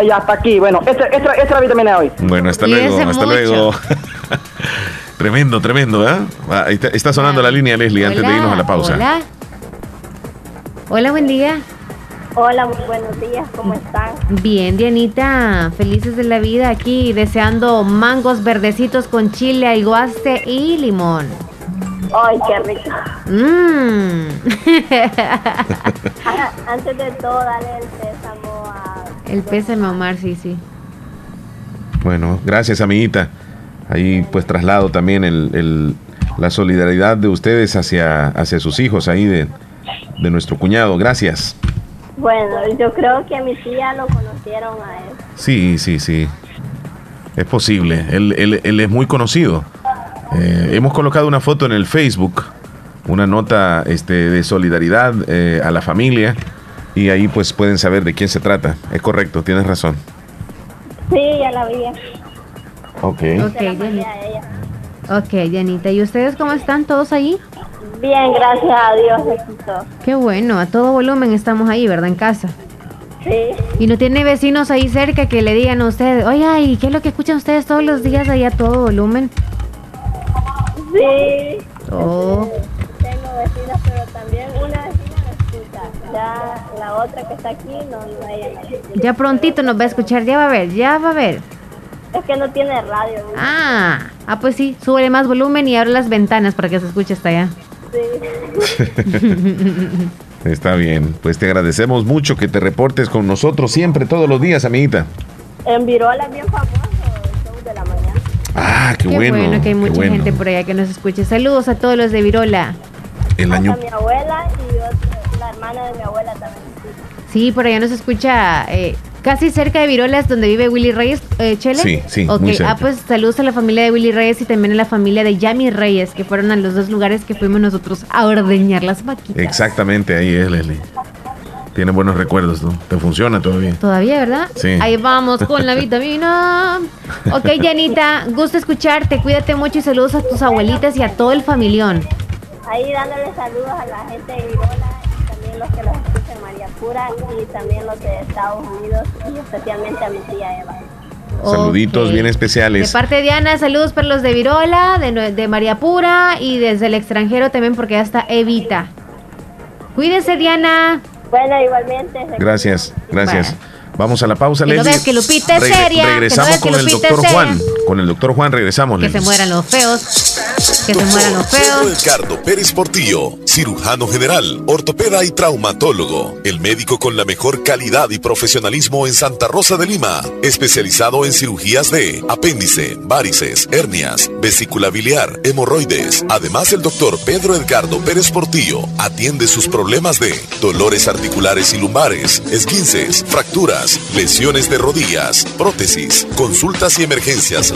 y hasta aquí. Bueno, esta, esta, esta es la vitamina de hoy. Bueno, hasta luego, hasta mucho. luego. tremendo, tremendo, ¿eh? Ah, está, está sonando la línea, Leslie, antes de irnos a la pausa. Hola. Hola, buen día. Hola, muy buenos días, ¿cómo están? Bien, Dianita, felices de la vida aquí, deseando mangos verdecitos con chile, aguaste y limón. Ay, qué rico. Mmm. Ah, Antes de todo, dale el sésamo a... El pésame, Omar, sí, sí. Bueno, gracias, amiguita. Ahí pues traslado también el, el- la solidaridad de ustedes hacia, hacia sus hijos ahí de, de nuestro cuñado. Gracias. Bueno, yo creo que mi tía lo conocieron a él. Sí, sí, sí. Es posible. Él, él- él es muy conocido. Eh, hemos colocado una foto en el Facebook, una nota este, de solidaridad eh, a la familia y ahí pues pueden saber de quién se trata. Es correcto, tienes razón. Sí, ya la vi. Ok. Ok, Se la mandé Dianita. a ella. Ok, Dianita. ¿Y ustedes cómo están todos ahí? Bien, gracias a Dios, éxito. Qué bueno, a todo volumen estamos ahí, ¿verdad? En casa. Sí. ¿Y no tiene vecinos ahí cerca que le digan a ustedes, oiga, ¿y qué es lo que escuchan ustedes todos los días ahí a todo volumen? Sí. Oh, Tengo vecinas, pero también una vecina me escucha. Ya la otra que está aquí, no, no ya prontito nos va a escuchar, ya va a ver, ya va a ver. Es que no tiene radio. ¿no? Ah, ah, pues sí, súbele más volumen y abre las ventanas para que se escuche hasta allá. Está bien. Pues te agradecemos mucho que te reportes con nosotros siempre, todos los días, amiguita. En Virola es bien famoso el show de la mañana. Ah, qué, Qué bueno. bueno, que hay mucha bueno. gente por allá que nos escuche. Saludos a todos los de Virola. El año mi abuela y otra- la hermana de mi abuela también. Sí, por allá nos escucha eh, casi cerca de Virolas, donde vive Willy Reyes, eh, Chele. Sí, sí, Ok, muy cerca. ah, pues saludos a la familia de Willy Reyes y también a la familia de Yami Reyes, que fueron a los dos lugares que fuimos nosotros a ordeñar las vaquitas. Exactamente, ahí es, Leslie. Tiene buenos recuerdos, ¿no? Te funciona todavía. Todavía, ¿verdad? Sí. Ahí vamos con la vitamina. Ok, Janita, gusto escucharte. Cuídate mucho y saludos a tus abuelitas y a todo el familión. Ahí dándole saludos a la gente de Virola y también los que los y también los de Estados Unidos y especialmente a mi tía Eva. Saluditos bien De especiales. parte de Diana, saludos para los de Virola, de, de María Pura y desde el extranjero también porque ya está Evita. Cuídese, Diana. Bueno, igualmente. Gracias, gracias. Vamos a la pausa, no Leslie. veas que Lupita es Regre- seria, que no Regresamos con el doctor seria. Juan. Con el doctor Juan regresamos, Que se mueran los feos. Que se mueran los Pedro feos. Edgardo Pérez Portillo, cirujano general, ortopeda y traumatólogo, el médico con la mejor calidad y profesionalismo en Santa Rosa de Lima, especializado en cirugías de apéndice, varices, hernias, vesícula biliar, hemorroides. Además, el doctor Pedro Edgardo Pérez Portillo atiende sus problemas de dolores articulares y lumbares, esguinces, fracturas, lesiones de rodillas, prótesis, consultas y emergencias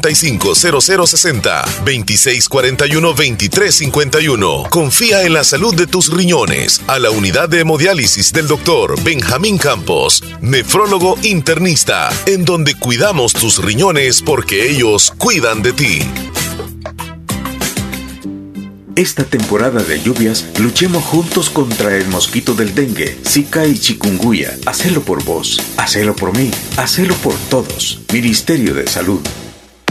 7745-0060, 2641-2351. Confía en la salud de tus riñones a la unidad de hemodiálisis del doctor Benjamín Campos, nefrólogo internista, en donde cuidamos tus riñones porque ellos cuidan de ti. Esta temporada de lluvias, luchemos juntos contra el mosquito del dengue, zika y chikungunya. Hacelo por vos, hacelo por mí, hacelo por todos. Ministerio de Salud.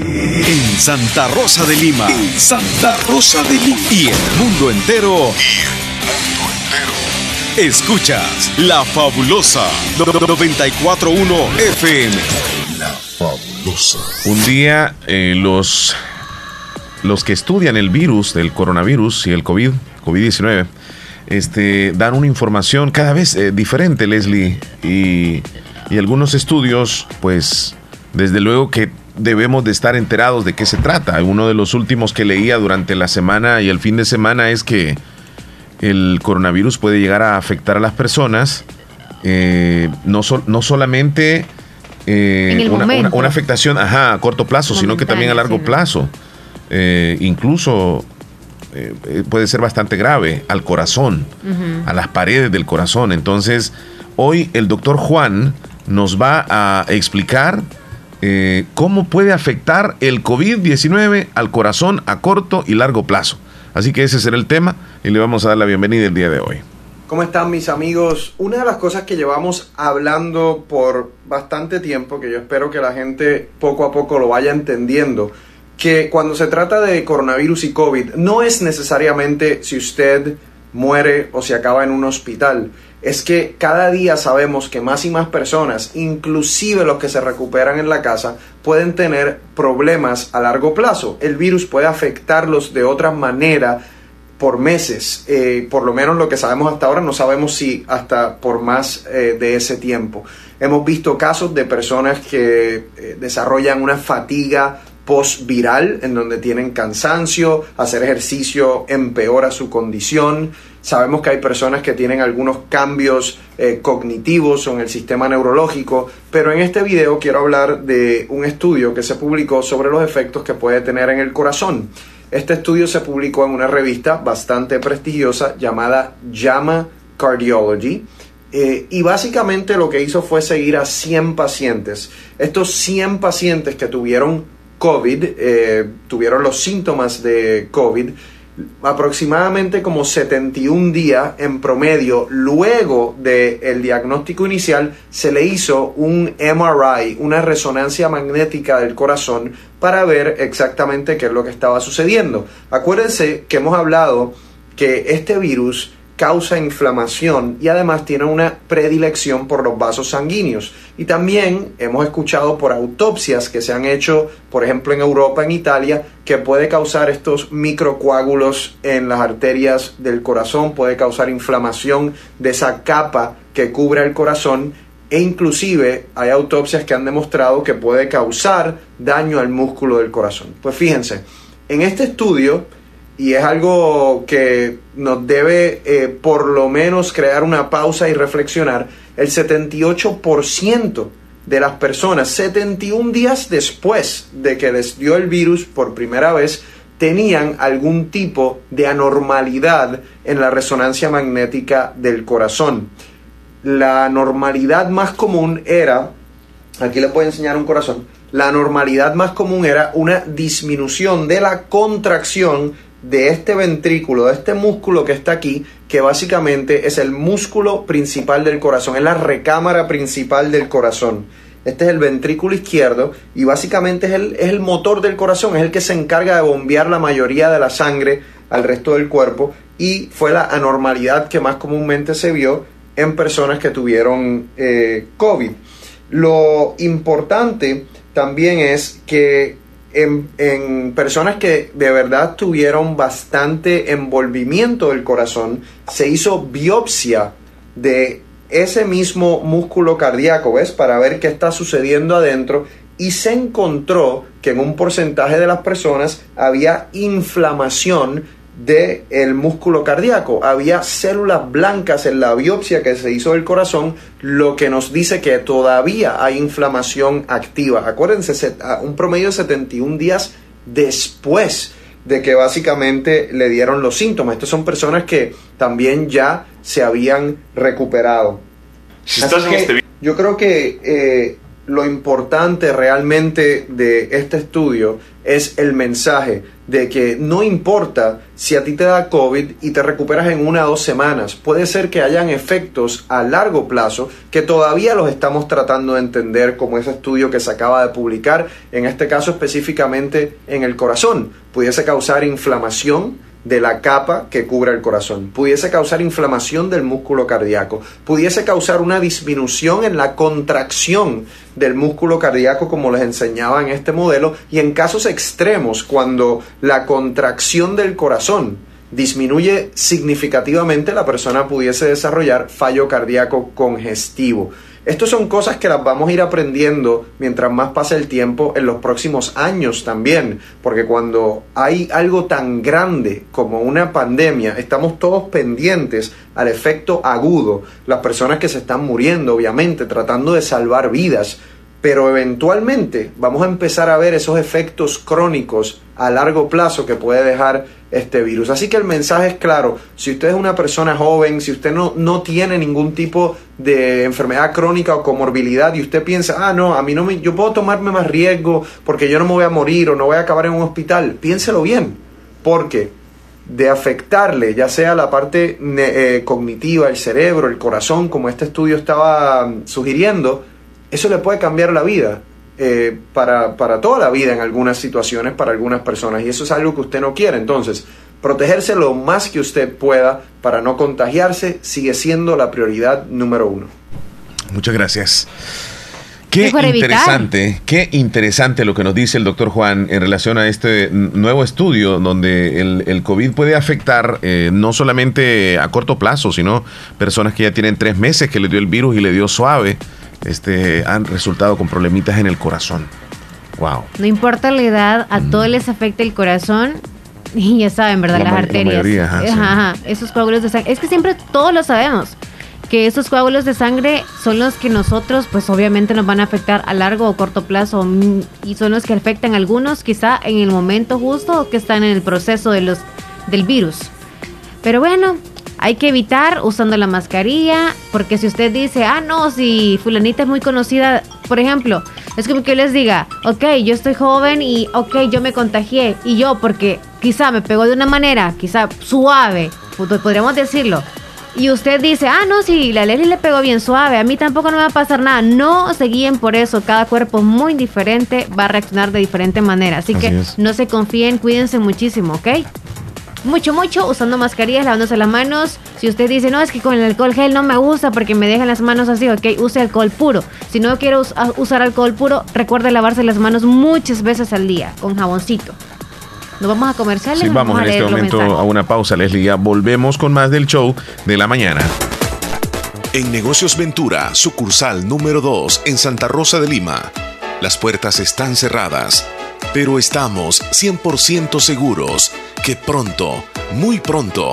En Santa Rosa de Lima. Santa Rosa de Lima. Y el mundo entero. Escuchas La Fabulosa 941 FM. La Fabulosa. Un día eh, los, los que estudian el virus, del coronavirus y el COVID, COVID-19, este, dan una información cada vez eh, diferente, Leslie, y, y algunos estudios, pues, desde luego que debemos de estar enterados de qué se trata. Uno de los últimos que leía durante la semana y el fin de semana es que el coronavirus puede llegar a afectar a las personas, eh, no, sol- no solamente eh, una, una- una afectación ajá, a corto plazo, sino que también a largo plazo. Eh, incluso eh, puede ser bastante grave al corazón, a las paredes del corazón. Entonces, hoy el doctor Juan nos va a explicar eh, cómo puede afectar el COVID-19 al corazón a corto y largo plazo. Así que ese será el tema y le vamos a dar la bienvenida el día de hoy. ¿Cómo están mis amigos? Una de las cosas que llevamos hablando por bastante tiempo, que yo espero que la gente poco a poco lo vaya entendiendo, que cuando se trata de coronavirus y COVID, no es necesariamente si usted muere o se acaba en un hospital. Es que cada día sabemos que más y más personas, inclusive los que se recuperan en la casa, pueden tener problemas a largo plazo. El virus puede afectarlos de otra manera por meses. Eh, por lo menos lo que sabemos hasta ahora, no sabemos si hasta por más eh, de ese tiempo. Hemos visto casos de personas que eh, desarrollan una fatiga post-viral, en donde tienen cansancio, hacer ejercicio empeora su condición. Sabemos que hay personas que tienen algunos cambios eh, cognitivos en el sistema neurológico, pero en este video quiero hablar de un estudio que se publicó sobre los efectos que puede tener en el corazón. Este estudio se publicó en una revista bastante prestigiosa llamada JAMA Cardiology. Eh, y básicamente lo que hizo fue seguir a 100 pacientes. Estos 100 pacientes que tuvieron COVID, eh, tuvieron los síntomas de COVID, aproximadamente como 71 días en promedio luego del diagnóstico inicial se le hizo un MRI, una resonancia magnética del corazón para ver exactamente qué es lo que estaba sucediendo. Acuérdense que hemos hablado que este virus causa inflamación y además tiene una predilección por los vasos sanguíneos. Y también hemos escuchado por autopsias que se han hecho, por ejemplo, en Europa, en Italia, que puede causar estos microcoágulos en las arterias del corazón, puede causar inflamación de esa capa que cubre el corazón e inclusive hay autopsias que han demostrado que puede causar daño al músculo del corazón. Pues fíjense, en este estudio y es algo que nos debe eh, por lo menos crear una pausa y reflexionar. El 78% de las personas, 71 días después de que les dio el virus por primera vez, tenían algún tipo de anormalidad en la resonancia magnética del corazón. La normalidad más común era, aquí les voy a enseñar un corazón, la normalidad más común era una disminución de la contracción de este ventrículo, de este músculo que está aquí, que básicamente es el músculo principal del corazón, es la recámara principal del corazón. Este es el ventrículo izquierdo y básicamente es el, es el motor del corazón, es el que se encarga de bombear la mayoría de la sangre al resto del cuerpo y fue la anormalidad que más comúnmente se vio en personas que tuvieron eh, COVID. Lo importante también es que en, personas que de verdad tuvieron bastante envolvimiento del corazón, se hizo biopsia de ese mismo músculo cardíaco, ¿ves? Para ver qué está sucediendo adentro y se encontró que en un porcentaje de las personas había inflamación del el músculo cardíaco. Había células blancas en la biopsia que se hizo del corazón, lo que nos dice que todavía hay inflamación activa. Acuérdense, un promedio de 71 días después de que básicamente le dieron los síntomas. Estas son personas que también ya se habían recuperado. Este yo creo que eh, lo importante realmente de este estudio es el mensaje de que no importa si a ti te da COVID y te recuperas en una o dos semanas, puede ser que hayan efectos a largo plazo que todavía los estamos tratando de entender, como ese estudio que se acaba de publicar, en este caso específicamente en el corazón. Pudiese causar inflamación, de la capa que cubre el corazón, pudiese causar inflamación del músculo cardíaco, pudiese causar una disminución en la contracción del músculo cardíaco como les enseñaba en este modelo y en casos extremos cuando la contracción del corazón disminuye significativamente la persona pudiese desarrollar fallo cardíaco congestivo. Estas son cosas que las vamos a ir aprendiendo mientras más pase el tiempo en los próximos años también, porque cuando hay algo tan grande como una pandemia, estamos todos pendientes al efecto agudo, las personas que se están muriendo, obviamente, tratando de salvar vidas, pero eventualmente vamos a empezar a ver esos efectos crónicos a largo plazo que puede dejar este virus. Así que el mensaje es claro, si usted es una persona joven, si usted no, no tiene ningún tipo de enfermedad crónica o comorbilidad y usted piensa, ah, no, a mí no me, yo puedo tomarme más riesgo porque yo no me voy a morir o no voy a acabar en un hospital, piénselo bien, porque de afectarle, ya sea la parte eh, cognitiva, el cerebro, el corazón, como este estudio estaba mm, sugiriendo, eso le puede cambiar la vida. Eh, para, para toda la vida en algunas situaciones, para algunas personas, y eso es algo que usted no quiere. Entonces, protegerse lo más que usted pueda para no contagiarse sigue siendo la prioridad número uno. Muchas gracias. Qué interesante, qué interesante lo que nos dice el doctor Juan en relación a este nuevo estudio donde el, COVID puede afectar eh, no solamente a corto plazo, sino personas que ya tienen tres meses que le dio el virus y le dio suave este, han resultado con problemitas en el corazón. Wow. No importa la edad, a todos les afecta el corazón. Y ya saben, ¿verdad? Las arterias. esos coágulos de sangre. Es que siempre todos lo sabemos. Que esos coágulos de sangre son los que nosotros, pues obviamente nos van a afectar a largo o corto plazo. Mm, y son los que afectan a algunos, quizá en el momento justo que están en el proceso de los, del virus. Pero bueno, hay que evitar usando la mascarilla, porque si usted dice, ah, no, si fulanita es muy conocida, por ejemplo, es como que yo les diga, ok, yo estoy joven y, ok, yo me contagié, y yo, porque quizá me pegó de una manera, quizá suave, podríamos decirlo, y usted dice, ah, no, si la Leslie le pegó bien suave, a mí tampoco no me va a pasar nada. No se guíen por eso. Cada cuerpo muy diferente va a reaccionar de diferente manera. Así, que no se confíen, cuídense muchísimo, ¿ok? Mucho, mucho, usando mascarillas, lavándose las manos. Si usted dice, no, es que con el alcohol gel no me gusta porque me dejan las manos así, ok, use alcohol puro. Si no quiere usar alcohol puro, recuerde lavarse las manos muchas veces al día con jaboncito. Nos vamos a comerciales. Sí, vamos, en este momento a una pausa, Leslie. Ya volvemos con más del show de la mañana. En Negocios Ventura, sucursal número 2 en Santa Rosa de Lima. Las puertas están cerradas, pero estamos 100% seguros que pronto, muy pronto,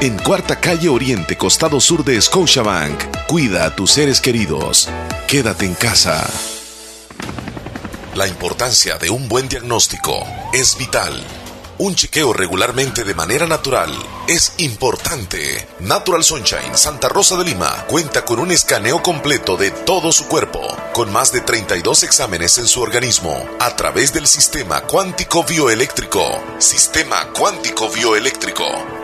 En Cuarta Calle Oriente, costado sur de Scotiabank. Cuida a tus seres queridos. Quédate en casa. La importancia de un buen diagnóstico es vital. Un chequeo regularmente de manera natural es importante. Natural Sunshine Santa Rosa de Lima cuenta con un escaneo completo de todo su cuerpo, con más de 32 exámenes en su organismo, a través del sistema cuántico bioeléctrico. Sistema cuántico bioeléctrico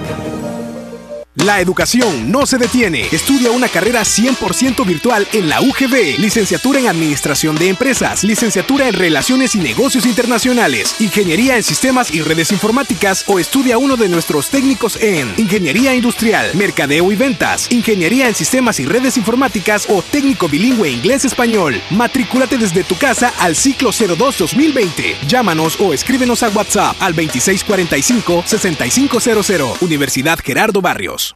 La educación no se detiene. Estudia una carrera 100% virtual en la UGB. Licenciatura en Administración de Empresas, licenciatura en Relaciones y Negocios Internacionales, Ingeniería en Sistemas y Redes Informáticas o estudia uno de nuestros técnicos en Ingeniería Industrial, Mercadeo y Ventas, Ingeniería en Sistemas y Redes Informáticas o técnico bilingüe inglés-español. Matrículate desde tu casa al ciclo 02-2020. Llámanos o escríbenos a WhatsApp al 2645-6500. Universidad Gerardo Barrios.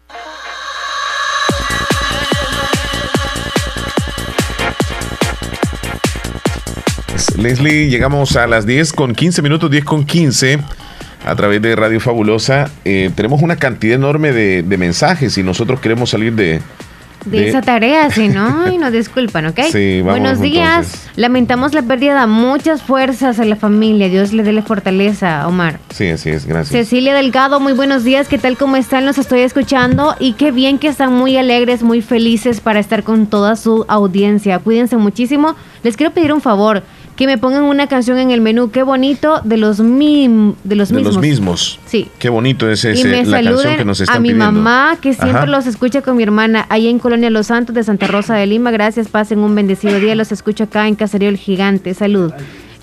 Leslie, llegamos a las 10 con 15 minutos, 10 con 15 a través de Radio Fabulosa. Eh, tenemos una cantidad enorme de, de mensajes y nosotros queremos salir de, de, esa tarea, si no, y nos disculpan, ¿ok? Sí, vamos, Buenos días. Lamentamos la pérdida de muchas fuerzas a la familia. Dios le dé la fortaleza, Omar. Sí, así es, gracias. Cecilia Delgado, muy buenos días. ¿Qué tal? ¿Cómo están? Los estoy escuchando y qué bien que están muy alegres, muy felices para estar con toda su audiencia. Cuídense muchísimo. Les quiero pedir un favor que me pongan una canción en el menú. Qué bonito de los mim, de los de mismos. los mismos. Sí. Qué bonito es ese, y me la canción que nos están a mi pidiendo. mamá que siempre Ajá. los escucha con mi hermana ahí en Colonia Los Santos de Santa Rosa de Lima. Gracias, pasen un bendecido día. Los escucho acá en Caserío El Gigante. Salud.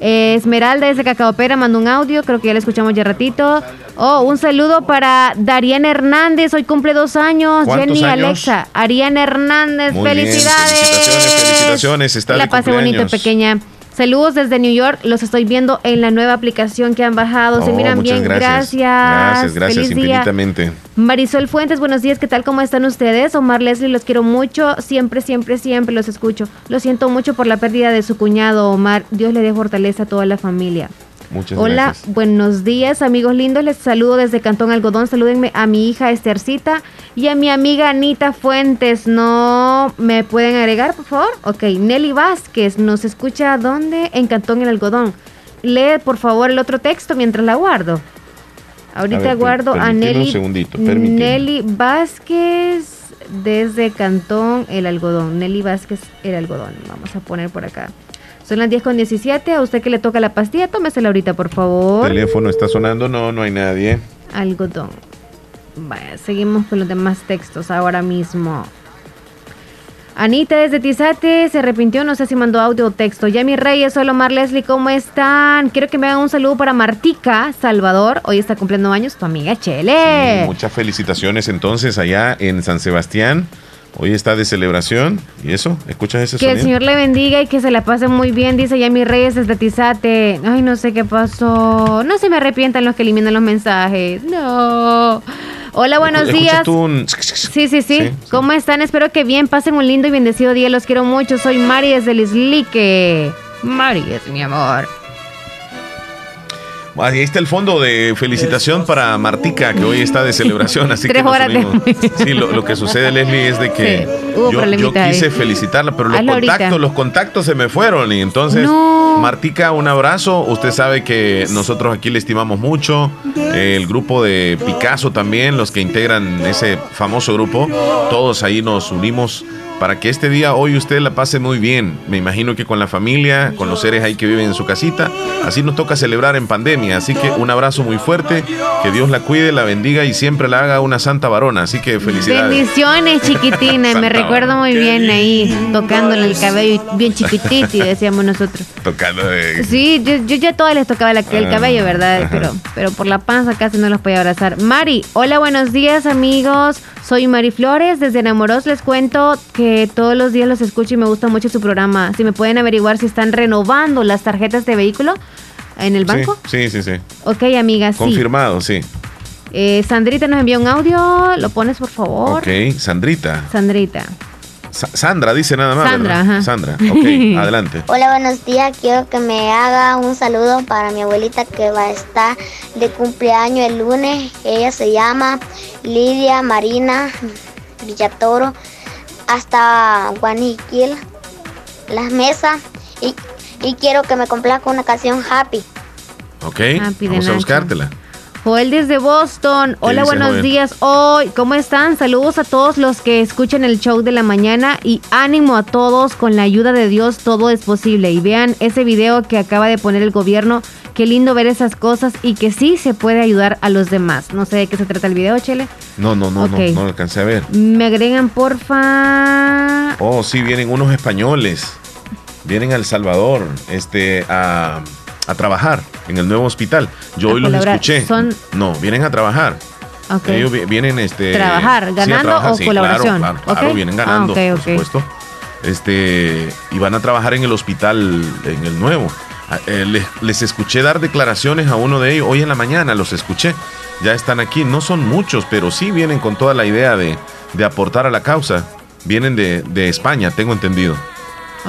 Eh, Esmeralda desde Cacaopera manda un audio, creo que ya la escuchamos ya ratito. Oh, un saludo para Dariana Hernández, hoy cumple dos años. ¿Cuántos Jenny años? Alexa, Ariana Hernández, Muy bien, felicidades. felicitaciones, felicitaciones. Está la de pase bonito, pequeña. Saludos desde New York, los estoy viendo en la nueva aplicación que han bajado. Se Oh, miran muchas bien, gracias. gracias. Gracias, gracias Feliz día. infinitamente. Marisol Fuentes, buenos días, ¿qué tal? ¿Cómo están ustedes? Omar Leslie, los quiero mucho, siempre, siempre, siempre los escucho. Lo siento mucho por la pérdida de su cuñado Omar, Dios le dé fortaleza a toda la familia. Muchas Hola, gracias. buenos días amigos lindos, les saludo desde Cantón Algodón, salúdenme a mi hija Estercita y a mi amiga Anita Fuentes, ¿no me pueden agregar por favor? Ok, Nelly Vázquez, nos escucha ¿dónde? En Cantón El Algodón. Lee por favor el otro texto mientras la guardo. Ahorita A ver, guardo a un Nelly, segundito, permitime. Nelly Vázquez desde Cantón El Algodón. Nelly Vázquez El Algodón. Vamos a poner por acá. Son las 10 con 17. A usted que le toca la pastilla, tómesela ahorita, por favor. Teléfono está sonando, no, no hay nadie. Algodón. Vaya, seguimos con los demás textos ahora mismo. Anita desde Tizate se arrepintió, no sé si mandó audio o texto. Yami Reyes, hola Omar Leslie, ¿cómo están? Quiero que me hagan un saludo para Martica Salvador. Hoy está cumpliendo años tu amiga Chele. Muchas felicitaciones entonces allá en San Sebastián. Hoy está de celebración. ¿Y eso? ¿Escuchas ese Que el? Señor le bendiga y que se la pase muy bien, dice Yami Reyes desde Tizate. Ay, no sé qué pasó. No se me arrepientan los que eliminan los mensajes. No. Hola, buenos ¿Escuchas días. un- Sí, sí, sí, ¿Cómo están? Espero que bien. Pasen un lindo y bendecido día. Los quiero mucho. Soy Mari desde Lislique. Mari es mi amor. Ahí está el fondo de felicitación para Martica, que hoy está de celebración. Así Tres que horas. Sí, lo, lo que sucede, Leslie, es de que Sí, yo, yo problemita ahí. quise felicitarla, pero los Hazlo ahorita. contactos, los contactos se me fueron. Y entonces, No. Martica, un abrazo. Usted sabe que nosotros aquí le estimamos mucho. El grupo de Picasso también, los que integran ese famoso grupo, todos ahí nos unimos para que este día hoy usted la pase muy bien. Me imagino que con la familia, con los seres ahí que viven en su casita. Así nos toca celebrar en pandemia. Así que un abrazo muy fuerte. Que Dios la cuide, la bendiga y siempre la haga una santa varona. Así que felicidades. Bendiciones, chiquitina. Me recuerdo muy bien ahí, tocándole el cabello bien chiquitito, y decíamos nosotros. Tocando de... Sí, yo, yo ya a todas les tocaba la- el Ah, cabello, ¿verdad? Pero, pero por la panza casi no los podía abrazar. Mari, hola, buenos días, amigos. Soy Mari Flores. Desde Enamoros les cuento que todos los días los escucho y me gusta mucho su programa. Si me pueden averiguar si están renovando las tarjetas de vehículo en el banco. Sí, sí, sí. sí. Ok, amiga, sí. Confirmado, sí. Eh, Sandrita nos envió un audio. ¿Lo pones, por favor? Ok, Sandrita. Sandrita. Sa- Sandra dice nada más. Sandra, ¿verdad? ajá. Sandra, ok, adelante. Hola, buenos días. Quiero que me haga un saludo para mi abuelita que va a estar de cumpleaños el lunes. Ella se llama Lidia Marina Villatoro. Hasta Guaniquil, Las Mesas. Y y quiero que me complazca una canción Happy. Ok, Happy de vamos a buscártela. Joel desde Boston. Hola, buenos Joel? días. Hoy, ¿cómo están? Saludos a todos los que escuchan el show de la mañana y ánimo a todos. Con la ayuda de Dios todo es posible. Y vean ese video que acaba de poner el gobierno. Qué lindo ver esas cosas y que sí se puede ayudar a los demás. No sé de qué se trata el video, Chele. No, no, no, no, no lo alcancé a ver. Me agregan, porfa. Oh, sí, vienen unos españoles. Vienen a El Salvador este, a, a trabajar en el nuevo hospital. Yo hoy los escuché. Son- No, vienen a trabajar. Ok. Ellos vi- vienen este, Trabajar, sí, a ¿ganando trabajar, o sí, colaboración? Claro, claro, claro, Ok. vienen Ah, ganando, ok, por ok. supuesto. Este, y van a trabajar en el hospital, en el nuevo. Ah, eh, les, les escuché dar declaraciones a uno de ellos hoy en la mañana, los escuché. Ya están aquí, no son muchos, pero sí vienen con toda la idea de, de aportar a la causa. Vienen de, de España, tengo entendido.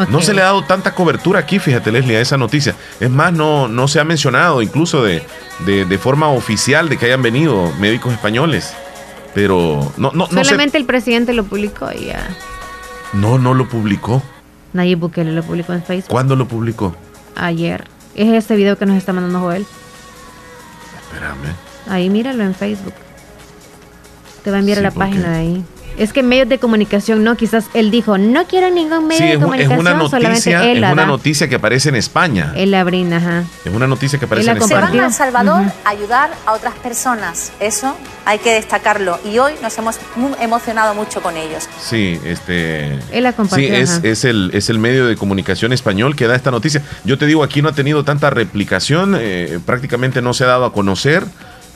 No se le ha dado tanta cobertura aquí, fíjate Leslie, a esa noticia. Es más, no, no se ha mencionado incluso de, de, de forma oficial de que hayan venido médicos españoles. Pero no, no, no, Solamente el presidente lo publicó y ya. no, no lo publicó. Nayib Bukele lo publicó en Facebook ¿Cuándo lo publicó? ayer. Es este video que nos está mandando Joel. Espérame. Ahí míralo en Facebook. Te va a enviar Sí, a la página de ahí. Es que medios de comunicación, no, quizás él dijo, no quiero ningún medio Sí, de es, un- es comunicación, una noticia, él es una da. noticia que aparece en España. Él la brinda, ajá. Es una noticia que aparece en. España. Se van a El Salvador a ayudar a otras personas. Eso hay que destacarlo. Y hoy nos hemos mu- emocionado mucho con ellos. Sí, este. Él la compartió, Sí, es el, es el medio de comunicación español que da esta noticia. Yo te digo, aquí no ha tenido tanta replicación, eh, prácticamente no se ha dado a conocer.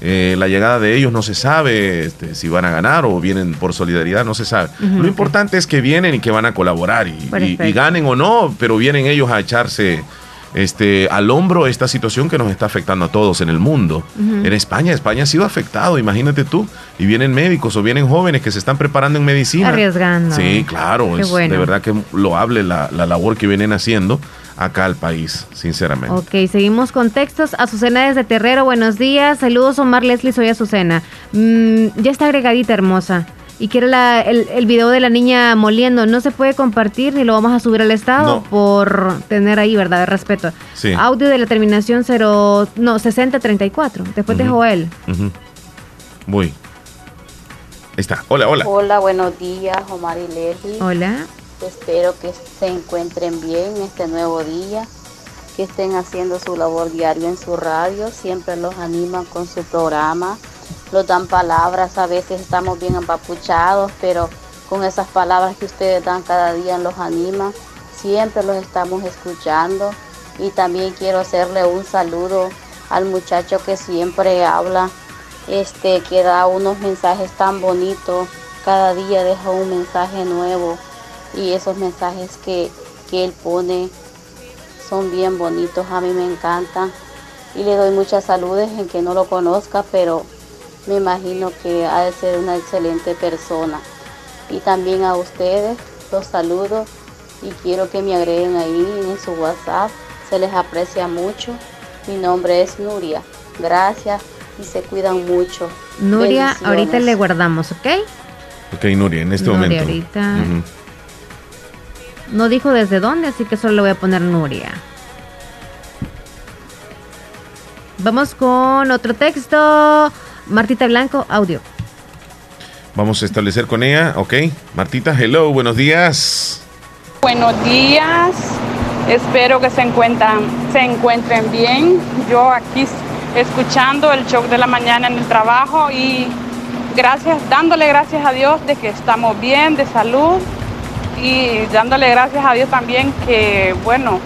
Eh, la llegada de ellos no se sabe este, si van a ganar o vienen por solidaridad, no se sabe. Lo importante es que vienen y que van a colaborar y, y- Perfecto. y ganen o no, pero vienen ellos a echarse este, al hombro esta situación que nos está afectando a todos en el mundo. En España, España ha sido afectado, imagínate tú. Y vienen médicos o vienen jóvenes que se están preparando en medicina. Arriesgando. Sí, claro. Qué es bueno. de verdad que loable la, la labor que vienen haciendo acá al país, sinceramente. Ok, seguimos con textos. Azucena desde Terrero, buenos días. Saludos, Omar Leslie, soy Azucena. Mm, ya está agregadita, hermosa. Y quiero la- el, el video de la niña moliendo. No se puede compartir ni lo vamos a subir al estado No. por tener ahí, ¿verdad? De respeto. Sí. Audio de la terminación 0, no, 6034. Después de Ujú. Joel. Ujú. Voy. Ahí está. Hola, hola. Hola, buenos días, Omar y Leslie. Hola. Espero que se encuentren bien este nuevo día, que estén haciendo su labor diaria en su radio, siempre los animan con su programa, los dan palabras, a veces estamos bien empapuchados, pero con esas palabras que ustedes dan cada día los animan, siempre los estamos escuchando. Y también quiero hacerle un saludo al muchacho que siempre habla, este que da unos mensajes tan bonitos, cada día deja un mensaje nuevo y esos mensajes que, que él pone son bien bonitos, a mí me encantan y le doy muchas saludes en que no lo conozca, pero me imagino que ha de ser una excelente persona. Y también a ustedes los saludo y quiero que me agreguen ahí en su WhatsApp, se les aprecia mucho. Mi nombre es Nuria, gracias y se cuidan mucho. Nuria, ahorita le guardamos, ¿ok? Ok, Nuria, en este Nuria, momento. ahorita. No dijo desde dónde, así que solo le voy a poner Nuria. Vamos con otro texto. Martita Blanco, audio. Vamos a establecer con ella. Ok. Martita, hello, buenos días. Buenos días, espero que se encuentran, se encuentren bien. Yo aquí escuchando el show de la mañana en el trabajo y gracias, dándole gracias a Dios de que estamos bien, de salud y dándole gracias a Dios también que, bueno,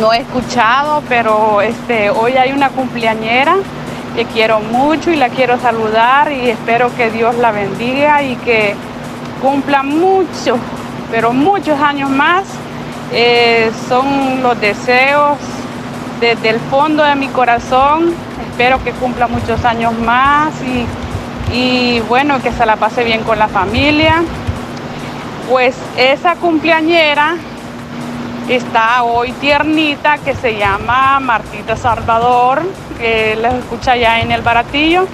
no he escuchado, pero este, hoy hay una cumpleañera que quiero mucho y la quiero saludar y espero que Dios la bendiga y que cumpla mucho, pero muchos años más. Eh, son los deseos desde el fondo de mi corazón. Espero que cumpla muchos años más y, y bueno, que se la pase bien con la familia. Pues esa cumpleañera está hoy tiernita que se llama Martita Salvador, que les escucha ya en el baratillo.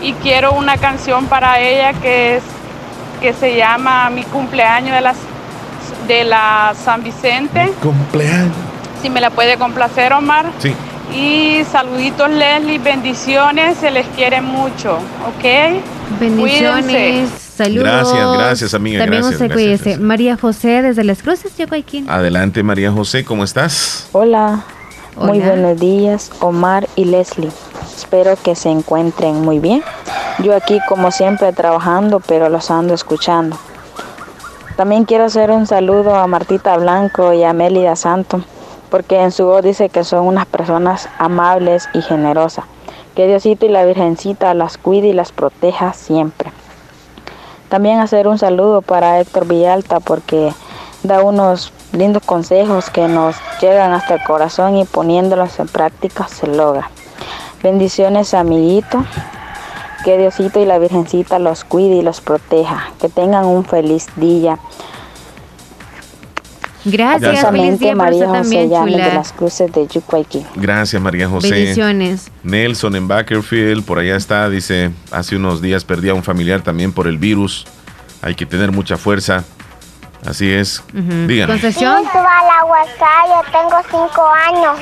Y quiero una canción para ella que es que se llama Mi cumpleaños de las de la San Vicente. Cumpleaños. Si me la puede complacer, Omar. Sí. Y saluditos, Leslie, bendiciones, se les quiere mucho, ¿ok? Bendiciones. Cuídense. Saludos. Gracias, gracias, amiga, También gracias, usted gracias, cuídese. María José desde Las Cruces. Adelante, María José, ¿cómo estás? Hola, muy buenos días, Omar y Leslie. Espero que se encuentren muy bien. Yo aquí como siempre trabajando, pero los ando escuchando. También quiero hacer un saludo a Martita Blanco y a Mélida Santo, porque en su voz dice que son unas personas amables y generosas. Que Diosito y la Virgencita las cuide y las proteja siempre. También hacer un saludo para Héctor Villalta porque da unos lindos consejos que nos llegan hasta el corazón y poniéndolos en práctica se logra. Bendiciones amiguito, que Diosito y la Virgencita los cuide y los proteja, que tengan un feliz día. Gracias, feliz día para María usted José también, Llanes de chula. las Cruces de Yucuayquí. Gracias, María José. Bendiciones. Nelson en Bakerfield, por allá está, dice, hace unos días perdí a un familiar también por el virus. Hay que tener mucha fuerza. Así es. Díganos. Concesión. Sí, suba al Aguascaya, tengo cinco años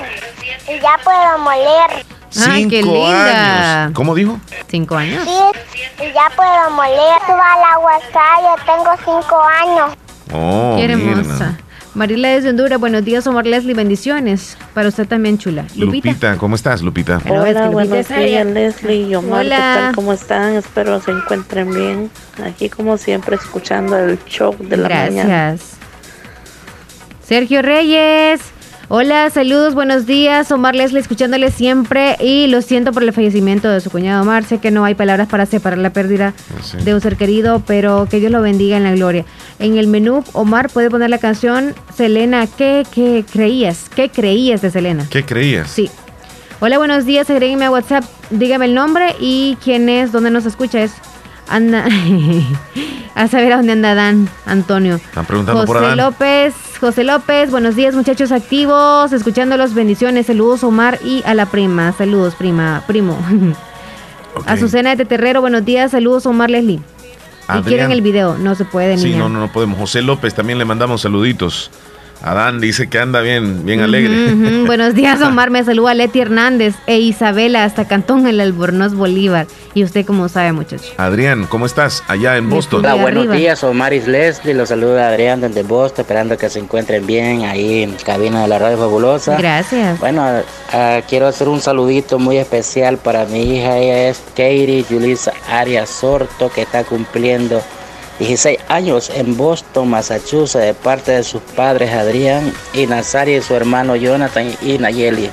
y ya puedo moler. Ay, qué Cinco linda. años. ¿Cómo dijo? Cinco años. Sí, y ya puedo moler. Suba al Aguascaya, tengo cinco años. Oh, Qué hermosa. Marila desde Honduras, buenos días, Omar Leslie, bendiciones. Para usted también, chula. Lupita. Lupita, ¿cómo estás, Lupita? Hola, Lupita buenos días Leslie y Omar, Hola. ¿qué tal? ¿Cómo están? Espero se encuentren bien. Aquí como siempre escuchando el show de la mañana. Gracias. Sergio Reyes. Hola, saludos, buenos días. Omar Leslie, escuchándole siempre. Y lo siento por el fallecimiento de su cuñado Omar. Sé que no hay palabras para separar la pérdida Sí. de un ser querido, pero que Dios lo bendiga en la gloria. En el menú, Omar puede poner la canción Selena. ¿Qué, qué creías? ¿Qué creías de Selena? ¿Qué creías? Sí. Hola, buenos días. Agréguenme a WhatsApp. Dígame el nombre y quién es, dónde nos escucha. Es Anda. a saber a dónde anda Dan, Antonio. Están preguntando José por Adán. López, José López, buenos días muchachos activos, escuchándolos, bendiciones, saludos Omar y a la prima, saludos prima, primo. Azucena de Terrero, buenos días, saludos Omar Leslie. Si Adrián. quieren el video, no se puede, Sí, niña. no, no, no podemos. José López también le mandamos saluditos. Adán dice que anda bien, bien alegre. Buenos días, Omar. Me saluda Leti Hernández e Isabela hasta Cantón El Albornoz Bolívar. Y usted, cómo sabe, muchacho. Adrián, ¿cómo estás? Allá en Boston. Hola, buenos arriba. días, Omar y Leslie. Los saluda Adrián desde Boston, esperando que se encuentren bien ahí en cabina de la radio fabulosa. Gracias. Bueno, ah, quiero hacer un saludito muy especial para mi hija. Ella es Katie Julissa Arias Sorto, que está cumpliendo 16 años en Boston, Massachusetts, de parte de sus padres Adrián y Nazaria y su hermano Jonathan y Nayeli.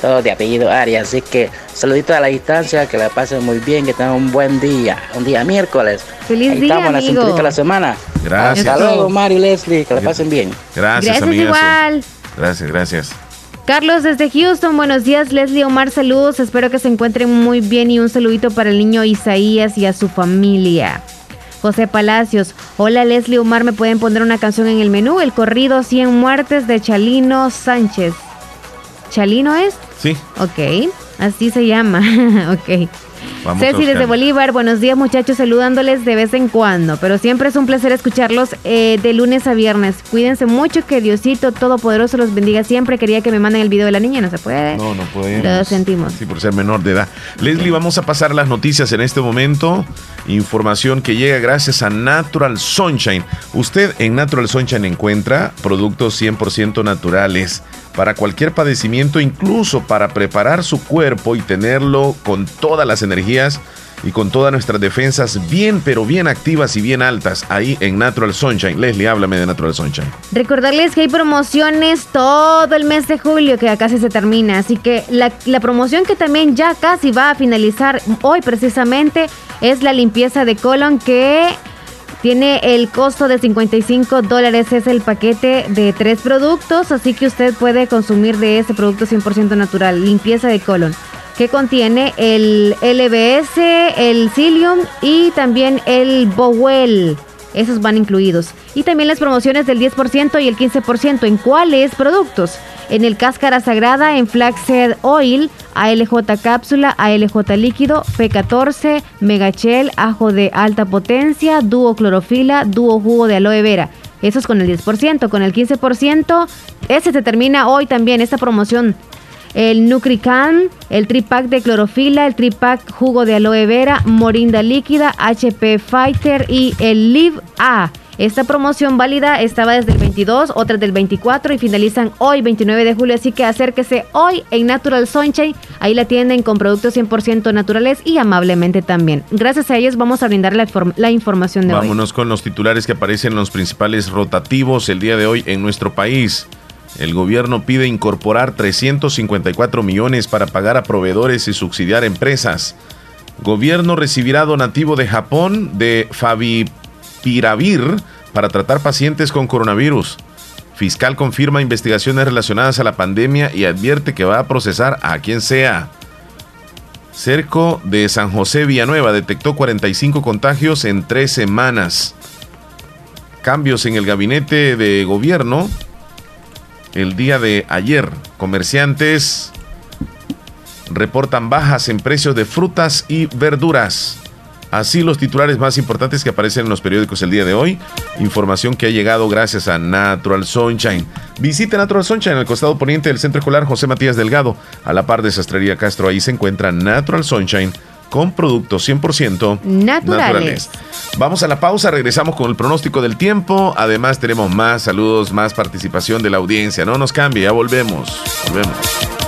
Todos de apellido Arias. Así que saluditos a la distancia, que la pasen muy bien, que tengan un buen día. Un día miércoles. Feliz Ahí día, estamos en la amigo. cinturita de la semana. Gracias. Hasta luego, Mario y Leslie. Que la pasen bien. Gracias, Gracias igual. Gracias, gracias. Carlos desde Houston, buenos días Leslie Omar, saludos, espero que se encuentren muy bien y un saludito para el niño Isaías y a su familia. José Palacios, hola Leslie Omar, ¿me pueden poner una canción en el menú? El corrido 100 muertes de Chalino Sánchez. ¿Chalino es? Sí. Ok, así se llama, ok. Vamos Ceci desde. Bolívar, buenos días muchachos, saludándoles de vez en cuando, pero siempre es un placer escucharlos eh, de lunes a viernes. Cuídense mucho, que Diosito Todopoderoso los bendiga siempre. Quería que me manden el video de la niña, no se puede. No, no podemos. Lo sentimos. Sí, por ser menor de edad. Leslie, vamos a pasar las noticias en este momento. Información que llega gracias a Natural Sunshine. Usted en Natural Sunshine encuentra productos 100% naturales para cualquier padecimiento, incluso para preparar su cuerpo y tenerlo con todas las energías y con todas nuestras defensas bien, pero bien activas y bien altas ahí en Natural Sunshine. Leslie, háblame de Natural Sunshine. Recordarles que hay promociones todo el mes de julio, que ya casi se termina. Así que la, la promoción que también ya casi va a finalizar hoy precisamente es la limpieza de colon que tiene el costo de 55 dólares. Es el paquete de tres productos, así que usted puede consumir de ese producto 100% natural, limpieza de colon que contiene el LBS, el Psyllium y también el Bowel. Esos van incluidos. Y también las promociones del 10% y el 15% en cuáles productos. En el cáscara sagrada, en Flaxseed Oil, ALJ cápsula, ALJ líquido, P14, Megachel, ajo de alta potencia, dúo clorofila, dúo jugo de aloe vera. Eso es con el 10%. Con el 15%, ese se termina hoy también, esta promoción. El Nucrican, el tripack de clorofila, el tripack jugo de aloe vera, morinda líquida, HP Fighter y el Live A. Esta promoción válida estaba desde el 22, otra del 24 y finalizan hoy 29 de julio, así que acérquese hoy en Natural Sunshine, ahí la tienden con productos 100% naturales y amablemente también. Gracias a ellos vamos a brindar la, la información de hoy. Vámonos con los titulares que aparecen en los principales rotativos el día de hoy en nuestro país. El gobierno pide incorporar 354 millones para pagar a proveedores y subsidiar empresas. Gobierno recibirá donativo de Japón de Fabi Piravir para tratar pacientes con coronavirus. Fiscal confirma investigaciones relacionadas a la pandemia y advierte que va a procesar a quien sea. Cerco de San José Villanueva detectó 45 contagios en tres semanas. Cambios en el gabinete de gobierno el día de ayer. Comerciantes reportan bajas en precios de frutas y verduras. Así los titulares más importantes que aparecen en los periódicos el día de hoy. Información que ha llegado gracias a Natural Sunshine. Visite Natural Sunshine en el costado poniente del Centro Escolar José Matías Delgado. A la par de Sastrería Castro, ahí se encuentra Natural Sunshine con productos 100% naturales. Vamos a la pausa, regresamos con el pronóstico del tiempo. Además tenemos más saludos, más participación de la audiencia. No nos cambie, ya volvemos. Volvemos.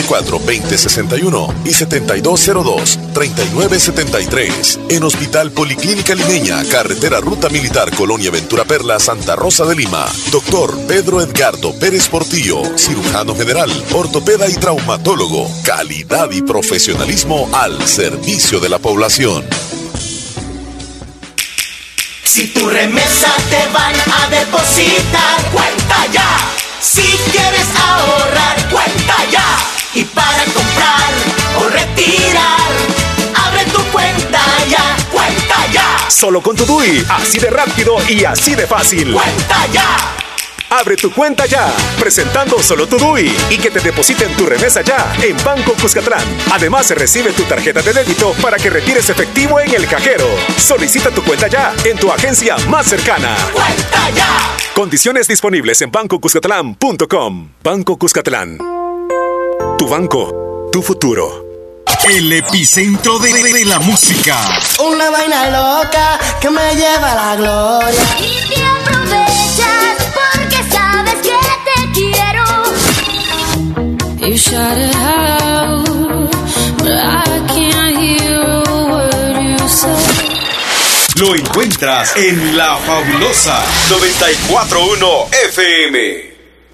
2061 y 7202-3973. En Hospital Policlínica Limeña, Carretera Ruta Militar Colonia Ventura Perla, Santa Rosa de Lima. Doctor Pedro Edgardo Pérez Portillo, cirujano general, ortopeda y traumatólogo. Calidad y profesionalismo al servicio de la población. Si tu remesa te van a depositar, cuenta ya. Si quieres ahorrar, cuenta ya y para comprar o retirar. Abre tu cuenta ya, cuenta ya. Solo con tu DUI, así de rápido y así de fácil. Cuenta ya. Abre tu cuenta ya, presentando solo tu DUI y que te depositen tu remesa ya en Banco Cuscatlán. Además, se recibe tu tarjeta de débito para que retires efectivo en el cajero. Solicita tu cuenta ya en tu agencia más cercana. ¡Cuenta ya! Condiciones disponibles en bancocuscatlán.com. Banco Cuscatlán. Tu banco, tu futuro. El epicentro de, la música. Una vaina loca que me lleva a la gloria. Y te aprovechas porque sabes que te quiero. You shout it out, but I can't hear a word you say. Lo encuentras en La Fabulosa 941 FM.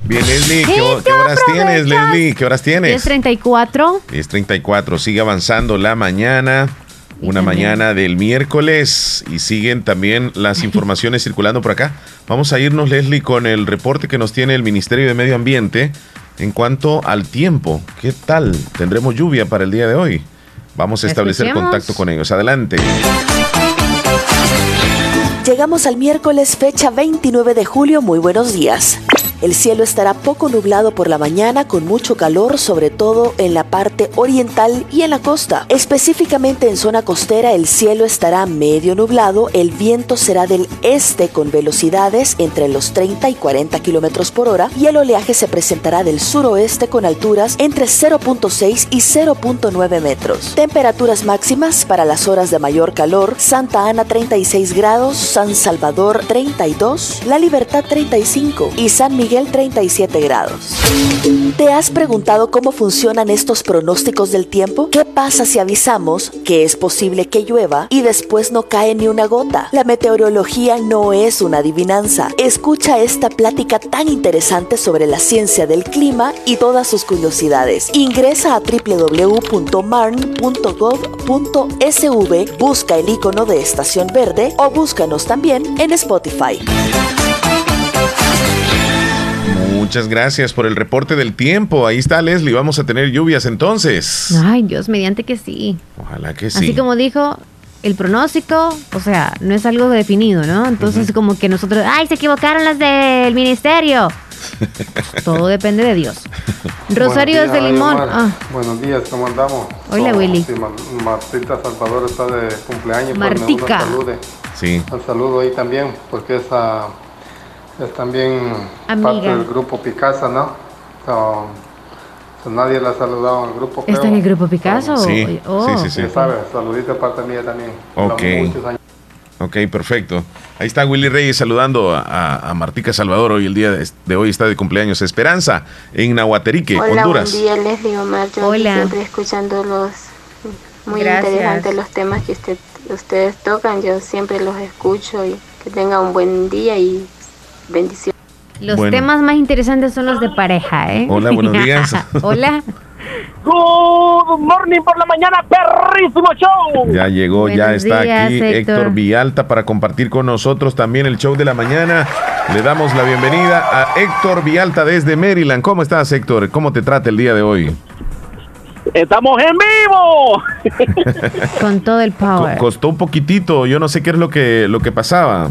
Bien, Leslie, ¿qué, horas tienes, Leslie? ¿Qué horas tienes? 10.34. 10.34, sigue avanzando la mañana. Una mañana del miércoles y siguen también las informaciones circulando por acá. Vamos a irnos, Leslie, con el reporte que nos tiene el Ministerio de Medio Ambiente en cuanto al tiempo. ¿Qué tal? ¿Tendremos lluvia para el día de hoy? Vamos a establecer contacto con ellos. Adelante. Llegamos al miércoles fecha 29 de julio. Muy buenos días. El cielo estará poco nublado por la mañana con mucho calor, sobre todo en la parte oriental y en la costa. Específicamente en zona costera el cielo estará medio nublado, el viento será del este con velocidades entre los 30 y 40 kilómetros por hora y el oleaje se presentará del suroeste con alturas entre 0.6 y 0.9 metros. Temperaturas máximas para las horas de mayor calor: Santa Ana 36 grados, San Salvador 32, La Libertad 35 y San Miguel 37 grados. ¿Te has preguntado cómo funcionan estos pronósticos del tiempo? ¿Qué pasa si avisamos que es posible que llueva y después no cae ni una gota? La meteorología no es una adivinanza. Escucha esta plática tan interesante sobre la ciencia del clima y todas sus curiosidades. Ingresa a www.marn.gov.sv, busca el icono de Estación Verde o búscanos también en Spotify. Muchas gracias por el reporte del tiempo. Ahí está Leslie, vamos a tener lluvias entonces. Ay, Dios, mediante que sí. Ojalá que sí. Así como dijo, el pronóstico, o sea, no es algo definido, ¿no? Entonces, como que nosotros, ay, se equivocaron las del ministerio. Todo depende de Dios. Rosario Buenos de días, Limón. Ah, Buenos días, ¿cómo andamos? Hola, So- Willy. sí, Ma- Martita Salvador está de cumpleaños. pues, me Martica. salude. Sí. Un saludo ahí también, porque es, ah, es también Amiga. parte del grupo Picasa, ¿no? So, so nadie la ha saludado al grupo. ¿Está creo. en el grupo Picasso? Sí, Oh. sí, sí, sí. Ya sabes, saludito de parte mía también. Ok. Ok, perfecto. Ahí está Willy Reyes saludando a, a- Martica Salvador. Hoy el día de, de hoy está de cumpleaños Esperanza en Nahuaterique, Hola, Honduras. buen día, Leslie Omar. Yo aquí Hola. siempre escuchando los muy Gracias. interesantes los temas que usted, ustedes tocan. Yo siempre los escucho y que tenga un buen día y bendiciones. Los Bueno. temas más interesantes son los de pareja, ¿eh? Hola, buenos días. Hola. Good morning por la mañana, perrísimo show. Ya llegó, ya está días, aquí Héctor. Héctor Vialta para compartir con nosotros también el show de la mañana. Le damos la bienvenida a Héctor Vialta desde Maryland. ¿Cómo estás, Héctor? ¿Cómo te trata el día de hoy? Estamos en vivo. Con todo el Co- power. costó un poquitito, yo no sé qué es lo que, lo que pasaba.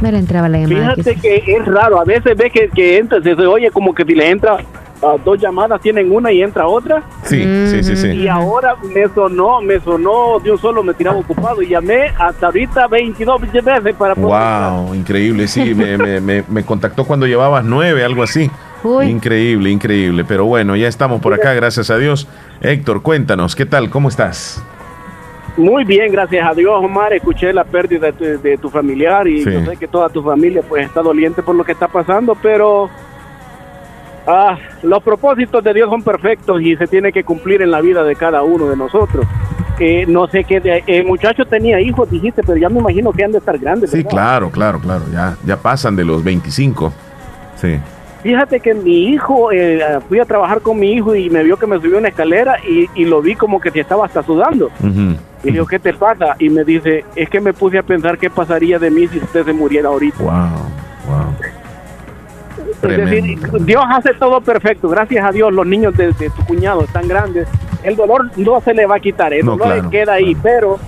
No le entraba la llamada. Fíjate quizás. que es raro, a veces ve que, que entra, se, oye como que si le entra a dos llamadas, tienen una y entra otra. Sí, sí, sí, sí. Y ahora me sonó, me sonó, de un solo me tiraba ocupado y llamé hasta ahorita 22 veces para poder Wow, increíble, sí, me, me- me- me contactó cuando llevabas nueve, algo así. Increíble, increíble, pero bueno, ya estamos por acá, gracias a Dios. Héctor, cuéntanos, ¿qué tal? ¿Cómo estás? Muy bien, gracias a Dios, Omar. Escuché la pérdida de tu, de tu familiar y Sí. yo sé que toda tu familia pues está doliente por lo que está pasando, pero ah, los propósitos de Dios son perfectos y se tiene que cumplir en la vida de cada uno de nosotros. Eh, no sé qué, el muchacho tenía hijos, dijiste, pero ya me imagino que han de estar grandes. Sí, ¿verdad? claro, claro, claro, ya, ya pasan de los 25. Sí. Fíjate que mi hijo, eh, fui a trabajar con mi hijo y me vio que me subió una escalera y, y lo vi como que se estaba hasta sudando. Ujú. Y le digo, ¿qué te pasa? Y me dice, es que me puse a pensar qué pasaría de mí si usted se muriera ahorita. Wow, wow. Es decir, Dios hace todo perfecto. Gracias a Dios, los niños de, de tu cuñado están grandes. El dolor no se le va a quitar, el No, dolor claro, queda ahí, pero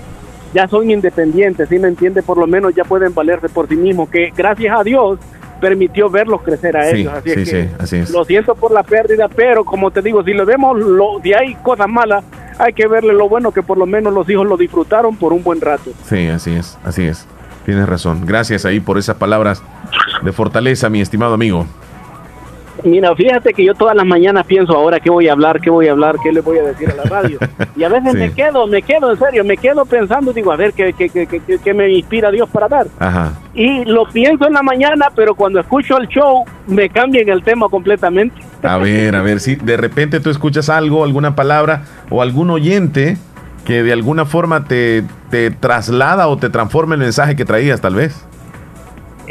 ya son independientes, ¿sí me entiende? Por lo menos ya pueden valerse por sí mismos, que gracias a Dios permitió verlos crecer a Sí, ellos. Así sí, es que sí, así es. lo siento por la pérdida, pero como te digo, si le vemos, lo, si hay cosas malas, hay que verle lo bueno que por lo menos los hijos lo disfrutaron por un buen rato. Sí, así es, así es. Tienes razón. Gracias ahí por esas palabras de fortaleza, mi estimado amigo. Mira, fíjate que yo todas las mañanas pienso ahora qué voy a hablar, qué voy a hablar, qué le voy a decir a la radio. Y a veces Sí. me quedo, me quedo en serio, me quedo pensando, digo, a ver qué, qué, qué, qué- qué me inspira Dios para dar. Ajá. Y lo pienso en la mañana, pero cuando escucho el show me cambian el tema completamente. A ver, a ver, si de repente tú escuchas algo, alguna palabra o algún oyente que de alguna forma te, te traslada o te transforma el mensaje que traías, tal vez.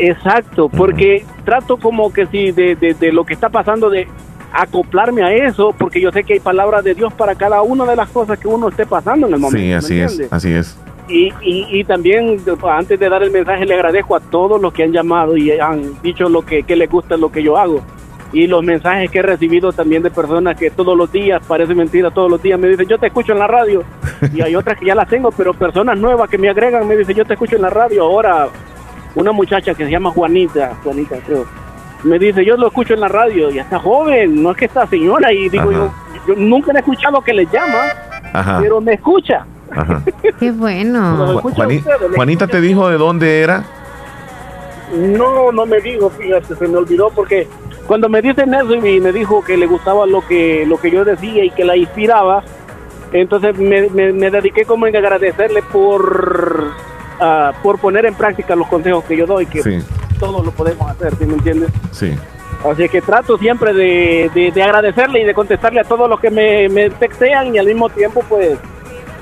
Exacto, porque trato como que si de, de- de lo que está pasando de acoplarme a eso, porque yo sé que hay palabras de Dios para cada una de las cosas que uno esté pasando en el momento. Sí, ¿me así es, así es. Y, y, y también, antes de dar el mensaje, le agradezco a todos los que han llamado y han dicho lo que, que les gusta lo que yo hago. Y los mensajes que he recibido también de personas que todos los días, parece mentira, todos los días me dicen, yo te escucho en la radio. Y hay otras que ya las tengo, pero personas nuevas que me agregan me dicen, yo te escucho en la radio. Ahora, una muchacha que se llama Juanita, Juanita creo, me dice, yo lo escucho en la radio, y está joven, no es que está señora, y digo, yo, yo nunca he escuchado que le llama, Ajá. pero me escucha. Ajá. Qué bueno. Juani- Juanita te dijo de dónde era. No, no me dijo, fíjate, se me olvidó porque cuando me dicen eso y me dijo que le gustaba lo que lo que yo decía y que la inspiraba, entonces me, me- me dediqué como en agradecerle por ah, por poner en práctica los consejos que yo doy, que Sí. todos lo podemos hacer, ¿sí me entiendes? Sí. Así que trato siempre de, de- de agradecerle y de contestarle a todos los que me, me textean y al mismo tiempo, pues,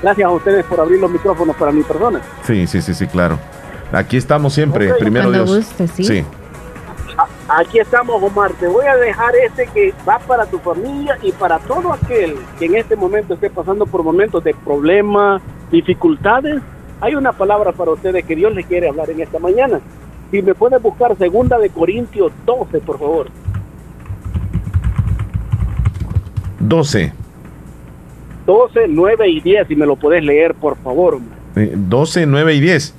gracias a ustedes por abrir los micrófonos para mi persona. Sí, sí, sí, sí, claro. Aquí estamos siempre, primero Cuando Dios. guste, sí. Sí. Aquí estamos, Omar. Te voy a dejar este que va para tu familia y para todo aquel que en este momento esté pasando por momentos de problemas, dificultades. Hay una palabra para ustedes que Dios les quiere hablar en esta mañana. Si me puedes buscar segunda de Corintios 12, por favor. 12. 12, 9 y 10, si me lo puedes leer, por favor. Omar. eh, 12, 9 y 10.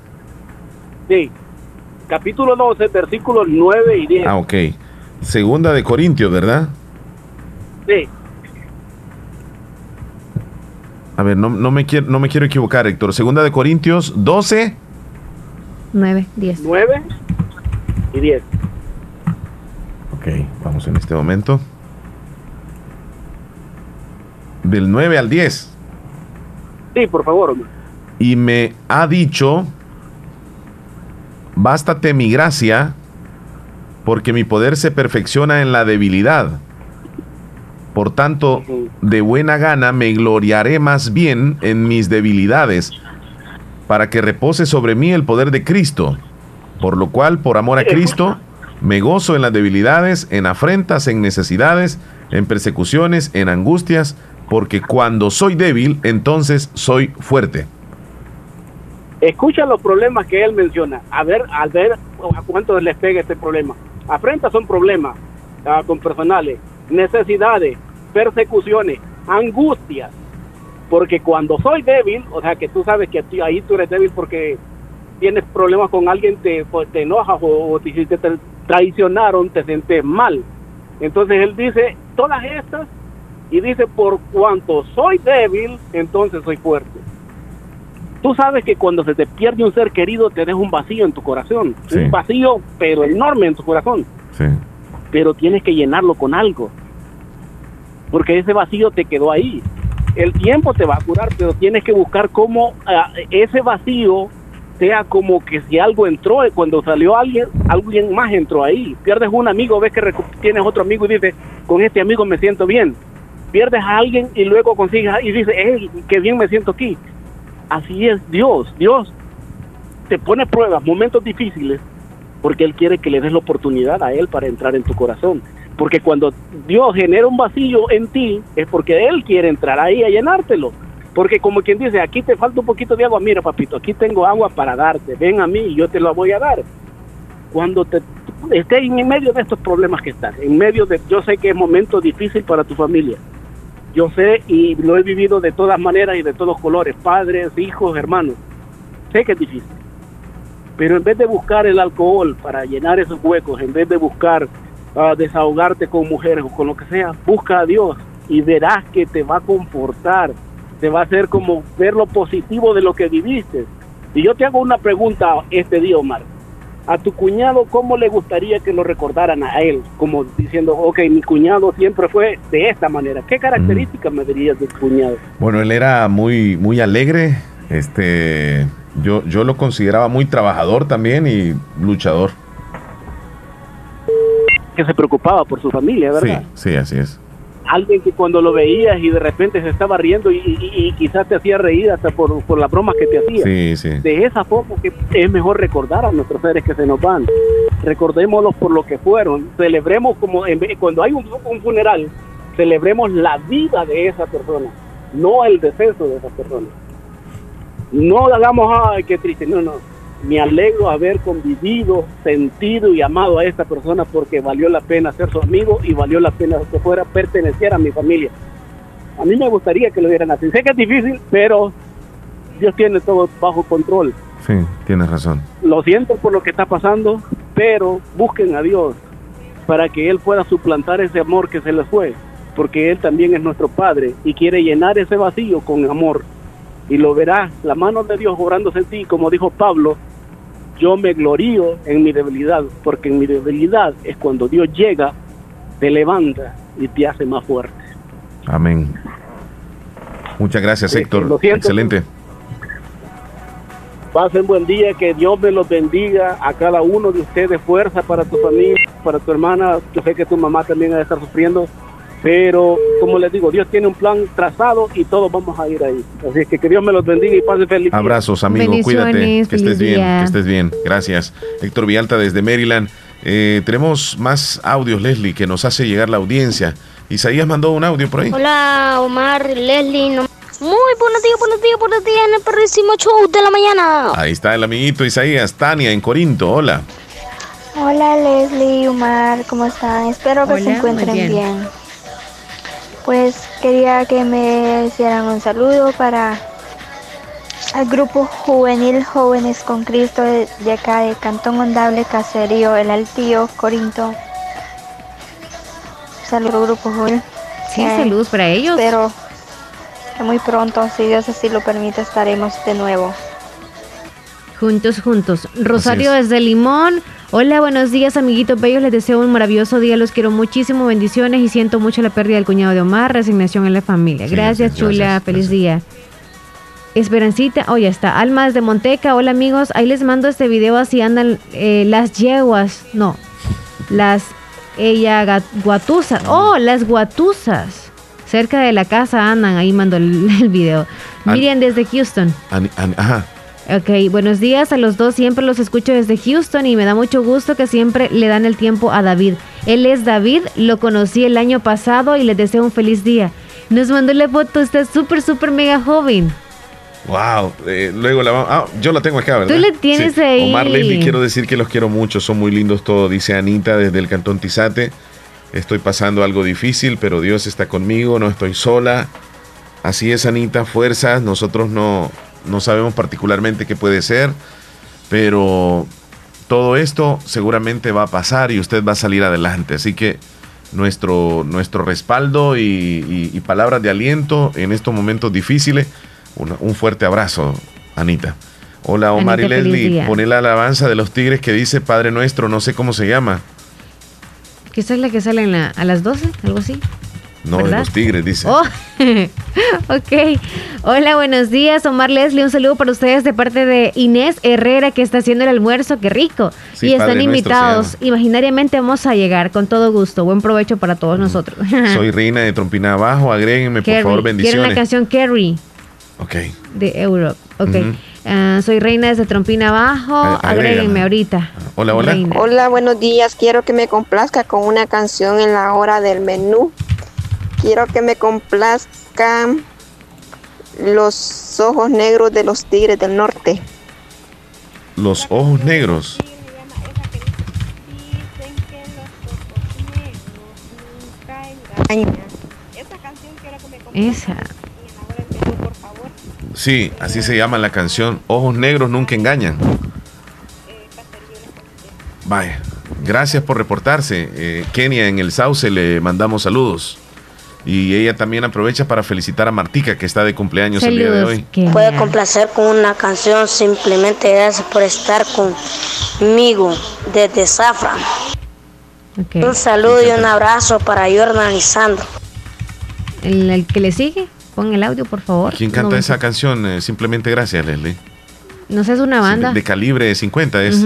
Sí. Capítulo 12, versículos 9 y 10. Ah, ok. Segunda de Corintios, ¿verdad? Sí. A ver, no, no, me quiero, no me quiero equivocar, Héctor. Segunda de Corintios 12. 9, 10. 9 y 10. Ok, vamos en este momento. Del 9 al 10. Sí, por favor. Y me ha dicho, bástate mi gracia, porque mi poder se perfecciona en la debilidad. Por tanto, de buena gana me gloriaré más bien en mis debilidades, para que repose sobre mí el poder de Cristo. Por lo cual, por amor a Cristo, me gozo en las debilidades, en afrentas, en necesidades, en persecuciones, en angustias, porque cuando soy débil, entonces soy fuerte. Escucha los problemas que él menciona. A ver, a ver a cuántos les pega este problema. Afrentas son problemas ah, con personales, necesidades, persecuciones, angustias. Porque cuando soy débil, o sea que tú sabes que ahí tú eres débil porque tienes problemas con alguien, te, pues, te enojas o, o te, te traicionaron, te sientes mal. Entonces él dice todas estas y dice, por cuanto soy débil, entonces soy fuerte. Tú sabes que cuando se te pierde un ser querido te deja un vacío en tu corazón, Sí. un vacío pero enorme en tu corazón, Sí. Pero tienes que llenarlo con algo, porque ese vacío te quedó ahí. El tiempo te va a curar, pero tienes que buscar cómo ah, ese vacío sea como que si algo entró, y cuando salió alguien, alguien más entró ahí. Pierdes un amigo, ves que tienes otro amigo y dices, con este amigo me siento bien. Pierdes a alguien y luego consigues y dices, hey, qué bien me siento aquí. Así es Dios. Dios te pone pruebas, momentos difíciles, porque Él quiere que le des la oportunidad a Él para entrar en tu corazón. Porque cuando Dios genera un vacío en ti, es porque Él quiere entrar ahí a llenártelo. Porque como quien dice, aquí te falta un poquito de agua, mira papito, aquí tengo agua para darte, ven a mí y yo te la voy a dar. Cuando te estés en medio de estos problemas que estás, en medio de, yo sé que es momento difícil para tu familia, yo sé y lo he vivido de todas maneras y de todos colores, padres, hijos, hermanos, sé que es difícil. Pero en vez de buscar el alcohol para llenar esos huecos, en vez de buscar ah, desahogarte con mujeres o con lo que sea, busca a Dios y verás que te va a confortar, te va a hacer como ver lo positivo de lo que viviste. Y yo te hago una pregunta este día, Omar. A tu cuñado, ¿cómo le gustaría que lo recordaran a él? Como diciendo, ok, mi cuñado siempre fue de esta manera. ¿Qué características me dirías de tu cuñado? Bueno, él era muy, muy alegre. Este, yo, yo lo consideraba muy trabajador también y luchador. Que se preocupaba por su familia, Sí, ¿verdad? sí, así es. alguien que cuando lo veías y de repente se estaba riendo y, y- y quizás te hacía reír hasta por, por las bromas que te hacía. Sí, sí. De esa forma que es mejor recordar a nuestros seres que se nos van. Recordémoslos por lo que fueron. Celebremos como en vez- cuando hay un, un funeral, celebremos la vida de esa persona, no el deceso de esa persona. No hagamos, ay, qué triste. No, no. Me alegro haber convivido, sentido y amado a esta persona porque valió la pena ser su amigo y valió la pena que fuera pertenecer a mi familia. A mí me gustaría que lo vieran así. Sé que es difícil, pero Dios tiene todo bajo control. Sí, tienes razón. Lo siento por lo que está pasando, pero busquen a Dios. para que Él pueda suplantar ese amor que se le fue, porque Él también es nuestro Padre y quiere llenar ese vacío con amor. Y lo verá, la mano de Dios obrándose en ti, como dijo Pablo, yo me glorío en mi debilidad, porque en mi debilidad es cuando Dios llega, te levanta y te hace más fuerte. Amén. Muchas gracias, Sí, Héctor. siento. Excelente. Pasen buen día, que Dios me los bendiga a cada uno de ustedes, fuerza para tu familia, para tu hermana, yo sé que tu mamá también ha de estar sufriendo, pero como les digo, Dios tiene un plan trazado y todos vamos a ir ahí. Así que que Dios me los bendiga y pasen feliz. Abrazos, amigo. Cuídate. Que estés bien. Que estés bien. Gracias. Héctor Villalta desde Maryland. Eh, tenemos más audios, Leslie, que nos hace llegar la audiencia. Isaías mandó un audio por ahí. Hola, Omar, Leslie. no- Muy buenos días, buenos días, buenos días en el perrísimo show de la mañana. Ahí está el amiguito Isaías. Tania en Corinto. Hola. Hola Leslie, Omar, ¿cómo están? Espero que Hola, se encuentren bien. bien. Pues quería que me hicieran un saludo para al grupo juvenil Jóvenes con Cristo de, de acá de Cantón Ondable, Caserío, El Altío, Corinto. Saludos grupo juvenil. Sí, Eh, saludos para ellos. Espero que muy pronto, si Dios así lo permite, estaremos de nuevo. Juntos, juntos. Rosario desde Limón. Hola, buenos días, amiguitos bellos. Les deseo un maravilloso día. Los quiero muchísimo. Bendiciones y siento mucho la pérdida del cuñado de Omar. Resignación en la familia. Sí, gracias, gracias, chula. gracias, Feliz día. Esperancita, oh, ya está. Almas de Monteca, hola amigos. Ahí les mando este video así andan eh, las yeguas. No, las ella guatusas. Oh, las guatusas. Cerca de la casa andan. Ahí mando el, el video. An- Miriam desde Houston. An- ajá. Ok, buenos días a los dos. Siempre los escucho desde Houston y me da mucho gusto que siempre le dan el tiempo a David. Él es David, lo conocí el año pasado y les deseo un feliz día. Nos mandó la foto, está súper, súper mega joven. Wow. eh, luego la vamos. Ah, yo la tengo acá, ¿verdad? Tú la tienes ahí. Omar Leslie, quiero decir que los quiero mucho. Son muy lindos todos. Dice Anita desde el cantón Tizate. Estoy pasando algo difícil, pero Dios está conmigo. No estoy sola. Así es, Anita. Fuerzas. Nosotros no, no sabemos particularmente qué puede ser. Pero todo esto seguramente va a pasar y usted va a salir adelante. Así que nuestro, nuestro respaldo y, y- y palabras de aliento en estos momentos difíciles. Un fuerte abrazo, Anita. Hola, Omar Anita, y Leslie. Pone la alabanza de los tigres que dice Padre Nuestro, no sé cómo se llama. ¿Qué es la que sale en la- a las 12? ¿Algo así? No, de los tigres, dice. Oh, ok. Hola, buenos días, Omar Leslie. Un saludo para ustedes de parte de Inés Herrera, que está haciendo el almuerzo. ¡Qué rico! Sí, y están invitados. Imaginariamente vamos a llegar con todo gusto. Buen provecho para todos nosotros. Soy Reina de Trompina Abajo. Agréguenme, por Carrie. favor, Quieren la bendiciones. canción Carrie Ok. de Europe. Ok. Ah, soy Reina desde Trompina Abajo. Agréguenme ahorita. Hola, hola. Reina. Hola, buenos días. Quiero que me complazca con una canción en la hora del menú. Quiero que me complazcan los ojos negros de los tigres del norte. Los ojos negros. Esa. Sí, así se llama la canción. Ojos negros nunca engañan. Vaya, gracias por reportarse. Eh, Kenia en el Sauce le mandamos saludos. Y ella también aprovecha para felicitar a Martica, que está de cumpleaños el día de hoy. Puede complacer con una canción, simplemente gracias por estar conmigo desde Zafra. Un saludo y un abrazo para Jordan y Sandro. El, el que le sigue, pon el audio, por favor. ¿Quién canta No, esa canción? Eh, simplemente gracias, Leslie. No sé, es una banda. De calibre 50 es.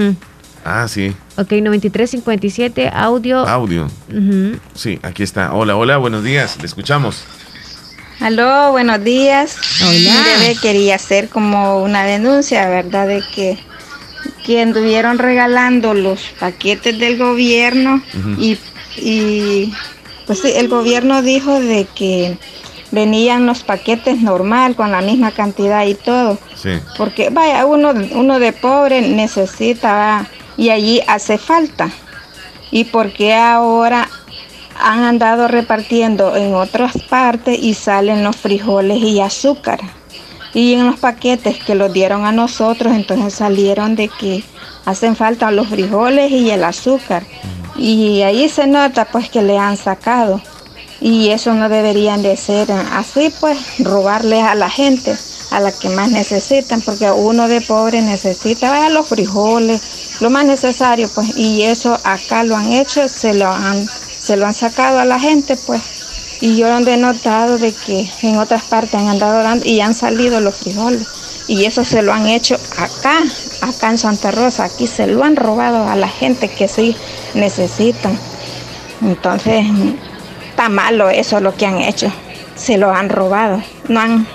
Ah, sí. Ok, 9357, audio. Audio. Sí, aquí está. Hola, hola, buenos días. Le escuchamos. Aló, buenos días. Hola. Mire, quería hacer como una denuncia, ¿verdad? De que, que anduvieron regalando los paquetes del gobierno y, y pues sí, el gobierno dijo de que venían los paquetes normal con la misma cantidad y todo. Sí. Porque vaya, uno, uno de pobre necesita. Y allí hace falta. ¿Y porque ahora han andado repartiendo en otras partes y salen los frijoles y azúcar? Y en los paquetes que los dieron a nosotros, entonces salieron de que hacen falta los frijoles y el azúcar. Y ahí se nota pues que le han sacado. Y eso no deberían de ser así, pues robarle a la gente, a la que más necesitan, porque uno de pobre necesita vaya, los frijoles, lo más necesario, pues. Y eso acá lo han hecho, se lo han, se lo han sacado a la gente, pues. Y yo donde he notado de que en otras partes han andado dando y han salido los frijoles. Y eso se lo han hecho acá, acá en Santa Rosa, aquí se lo han robado a la gente que sí necesitan. Entonces, está malo eso lo que han hecho. Se lo han robado. No han.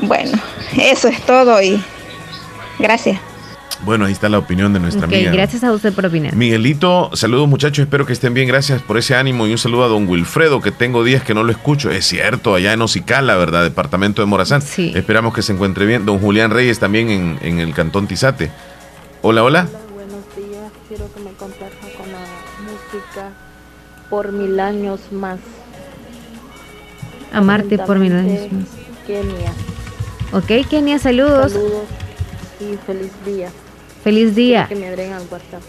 Bueno, eso es todo y gracias. Bueno, ahí está la opinión de nuestra Ok, amiga. gracias a usted por opinar. Miguelito, saludos muchachos, espero que estén bien, gracias por ese ánimo y un saludo a don Wilfredo, que tengo días que no lo escucho, es cierto, allá en Ocicala, ¿verdad? Departamento de Morazán. Sí. Esperamos que se encuentre bien. Don Julián Reyes también en, en el Cantón Tizate. Hola, hola. Buenos días, quiero que me complazca con la música por mil años más. Amarte por mil años más. Kenia. Ok, Kenia, saludos. Saludos y feliz día. Feliz día. Que me agreguen al WhatsApp.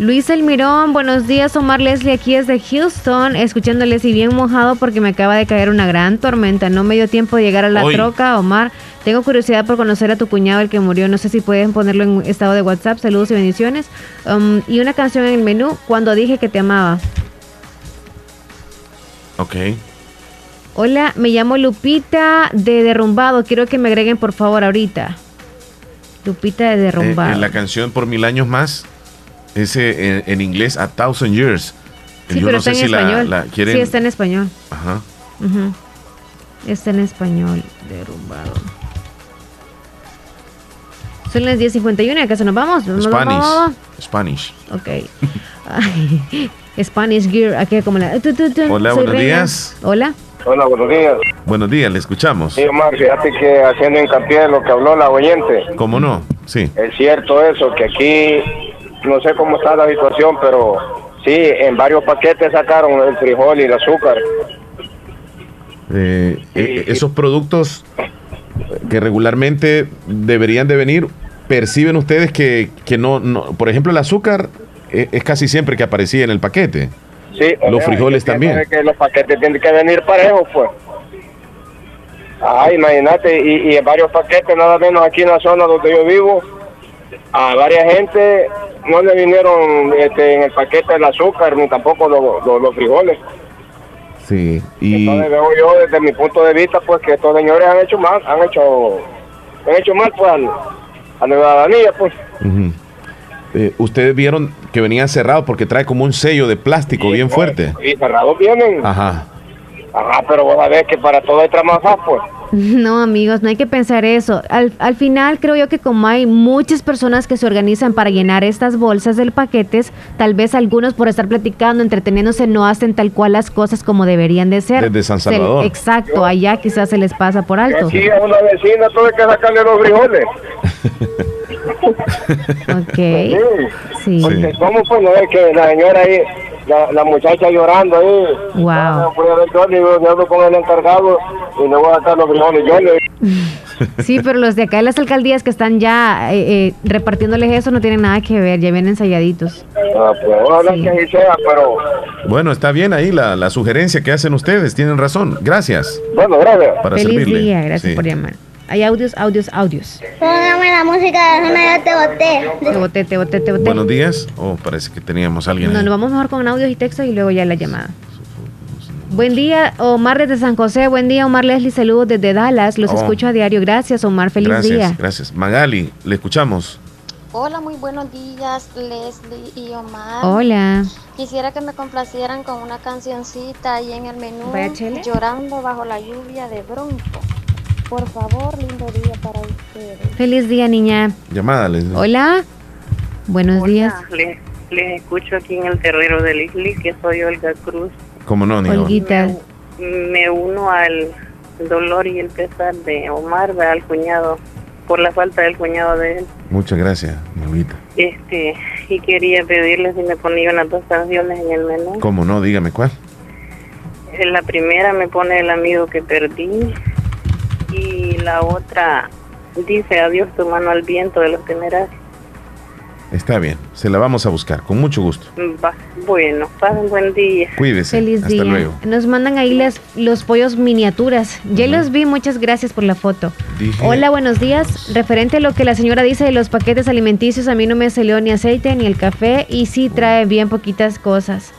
Luis Elmirón, buenos días. Omar Leslie aquí es de Houston, escuchándoles y bien mojado porque me acaba de caer una gran tormenta. No me dio tiempo de llegar a la Hoy. troca, Omar. Tengo curiosidad por conocer a tu cuñado, el que murió. No sé si pueden ponerlo en estado de WhatsApp. Saludos y bendiciones. Um, y una canción en el menú, cuando dije que te amaba. Ok. Hola, me llamo Lupita de Derrumbado. Quiero que me agreguen por favor ahorita. Lupita de Eh, Derrumbado. eh, la canción por mil años más, ese en, en inglés, A Thousand Years. sí, Yo pero no está sé en si la- español. la quieren- Sí, está en español. Ajá. Está en español, derrumbado. Son las 10.51, ¿acaso nos vamos? ¿Nos vamos? Spanish. Spanish. Ok. Ay, Spanish Gear, aquí como la... tu, tu, tu, Hola, soy buenos reina. días. Hola. Hola, buenos días. Buenos días, le escuchamos. Sí, Omar, fíjate que haciendo hincapié en lo que habló la oyente, ¿Cómo no? Sí. es cierto eso, que aquí no sé cómo está la situación, pero sí, en varios paquetes sacaron el frijol y el azúcar. Eh, eh, esos productos que regularmente deberían de venir, perciben ustedes que, que no, no- por ejemplo, el azúcar es casi siempre que aparecía en el paquete. Sí, Los frijoles también. que los paquetes tienen que venir parejos, pues. Ah, imagínate, y, y en varios paquetes, nada menos aquí en la zona donde yo vivo, a varias gente no le vinieron este, en el paquete el azúcar ni tampoco los, los- los frijoles. Sí. Y Entonces veo yo desde mi punto de vista pues que estos señores han hecho mal, han hecho, han hecho mal pues al- a la ciudadanía pues. ujú. Eh, ustedes vieron que venía cerrado porque trae como un sello de plástico bien fuerte. Y cerrados vienen. Ajá. Ajá, pero vos sabés que para todo hay trabajar pues. No, amigos, no hay que pensar eso. Al, al final creo yo que como hay muchas personas que se organizan para llenar estas bolsas del paquetes, tal vez algunos por estar platicando, entreteniéndose, no hacen tal cual las cosas como deberían de ser. Desde San Se- Salvador. exacto, allá quizás se les pasa por alto. Aquí a una vecina tuve que sacarle los frijoles. Ok. Sí. Porque ¿Cómo fue? No es que la señora ahí, la, la muchacha llorando ahí. Wow. No fui a ver yo, ni yo hablo con el encargado y le voy a sacar los frijoles. Yo le Sí, pero los de acá de las alcaldías que están ya eh, eh, repartiéndoles eso no tienen nada que ver, ya vienen ensayaditos. Ah, pues ojalá que así sea, pero Bueno, está bien ahí la, la sugerencia que hacen ustedes, tienen razón. Gracias. bueno, gracias. Para Feliz servirle. día, gracias Sí. por llamar. Hay audios, audios, audios. Póngame la música de Zona Ya Te Boté. Te boté, te boté, te boté. Buenos días. Oh, parece que teníamos a alguien. No, ahí. nos vamos mejor con audios y textos y luego ya la llamada. Buen día, Omar desde San José. Buen día, Omar Leslie. Saludos desde Dallas. Los Oh. escucho a diario. Gracias, Omar. Feliz gracias, día. gracias. Magali, le escuchamos. Hola, muy buenos días, Leslie y Omar. Hola. Quisiera que me complacieran con una cancioncita ahí en el menú. Llorando bajo la lluvia de Bronco. Por favor, lindo día para ustedes. Feliz día, niña. Llamada, les Hola. Buenos días. Les, les escucho aquí en el terreno de Lisli, que soy Olga Cruz. ¿Cómo no, Nico? Olguita. Me uno al dolor y el pesar de Omar, ¿verdad? al cuñado, por la falta del cuñado de él. Muchas gracias, mi Olguita. Este, y quería pedirle si me ponía unas dos canciones en el menú. ¿Cómo no? Dígame cuál. En la primera me pone el amigo que perdí y la otra dice adiós tu mano al viento de los temerarios. Está bien, se la vamos a buscar, con mucho gusto. Va, bueno, pasen buen día. Cuídese. Feliz Hasta día. luego. Nos mandan ahí las, los pollos miniaturas. Ya los vi, muchas gracias por la foto. Dije- Hola, buenos días. Referente a lo que la señora dice de los paquetes alimenticios, a mí no me salió ni aceite ni el café y sí trae bien poquitas cosas.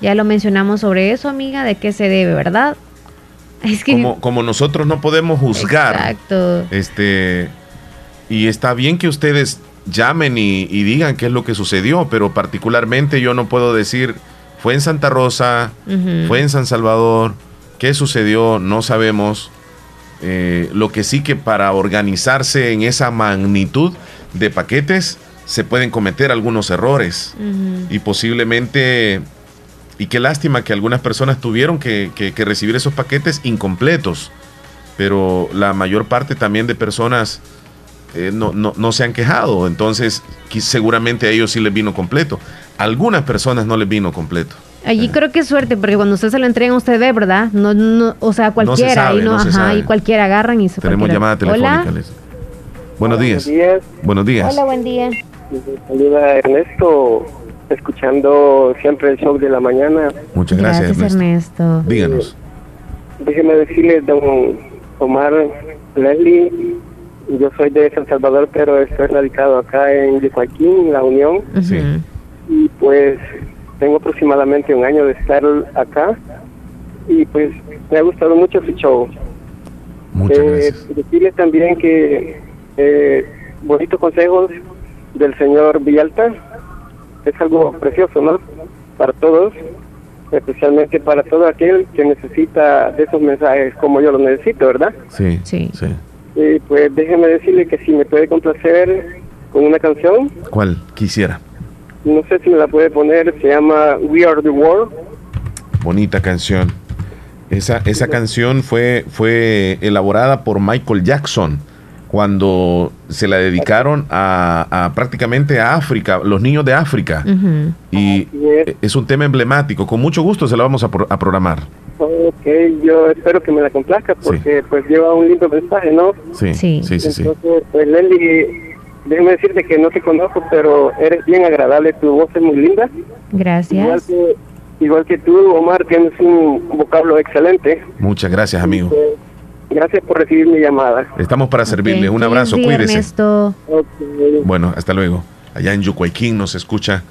Ya lo mencionamos sobre eso, amiga, de qué se debe, ¿verdad? Es que... Como, como nosotros no podemos juzgar, Exacto. este, y está bien que ustedes llamen y, y digan qué es lo que sucedió, pero particularmente yo no puedo decir, fue en Santa Rosa, fue en San Salvador, qué sucedió, no sabemos. Eh, lo que sí que para organizarse en esa magnitud de paquetes se pueden cometer algunos errores y posiblemente, y qué lástima que algunas personas tuvieron que, que- que recibir esos paquetes incompletos, pero la mayor parte también de personas eh, no, no- no se han quejado, entonces seguramente a ellos sí les vino completo. Algunas personas no les vino completo. Allí creo que es suerte, porque cuando usted se lo entrega, usted ve, ¿verdad? No, no, o sea, cualquiera, sabe, y no, no se ajá, sabe. y cualquiera agarran y se Tenemos cualquiera- llamada telefónica. Hola. Les- Buenos días. días. Buenos días. Hola, buen día. Saluda Ernesto, escuchando siempre el show de la mañana. Muchas gracias, Ernesto. Díganos. Déjeme decirle, don Omar Leslie, yo soy de San Salvador, pero estoy radicado acá en Yecuaquín, La Unión. Sí. Y pues tengo aproximadamente un año de estar acá y pues me ha gustado mucho su show. Muchas Eh, Decirle también que eh, bonitos consejos del señor Villalta es algo precioso, ¿no? Para todos, especialmente para todo aquel que necesita de esos mensajes como yo los necesito, ¿verdad? Sí, sí. Y pues déjeme decirle que si me puede complacer con una canción, ¿Cuál quisiera? no sé si me la puede poner, se llama We Are the World. Bonita canción. Esa, esa canción fue, fue elaborada por Michael Jackson cuando se la dedicaron a, a prácticamente a África, los niños de África. Y es un tema emblemático. Con mucho gusto se la vamos a, pro- a programar. Ok, yo espero que me la complazca porque pues lleva un lindo mensaje, ¿no? Sí, sí, sí, sí. Entonces, pues Leli, déjame decirte que no te conozco, pero eres bien agradable, tu voz es muy linda. Igual Gracias. que, igual que tú, Omar, tienes un vocablo excelente. Muchas gracias, amigo. Gracias por recibir mi llamada. Estamos para servirle. Un abrazo, día, cuídese. Ernesto. Bueno, hasta luego. Allá en Yucuayquín nos escucha.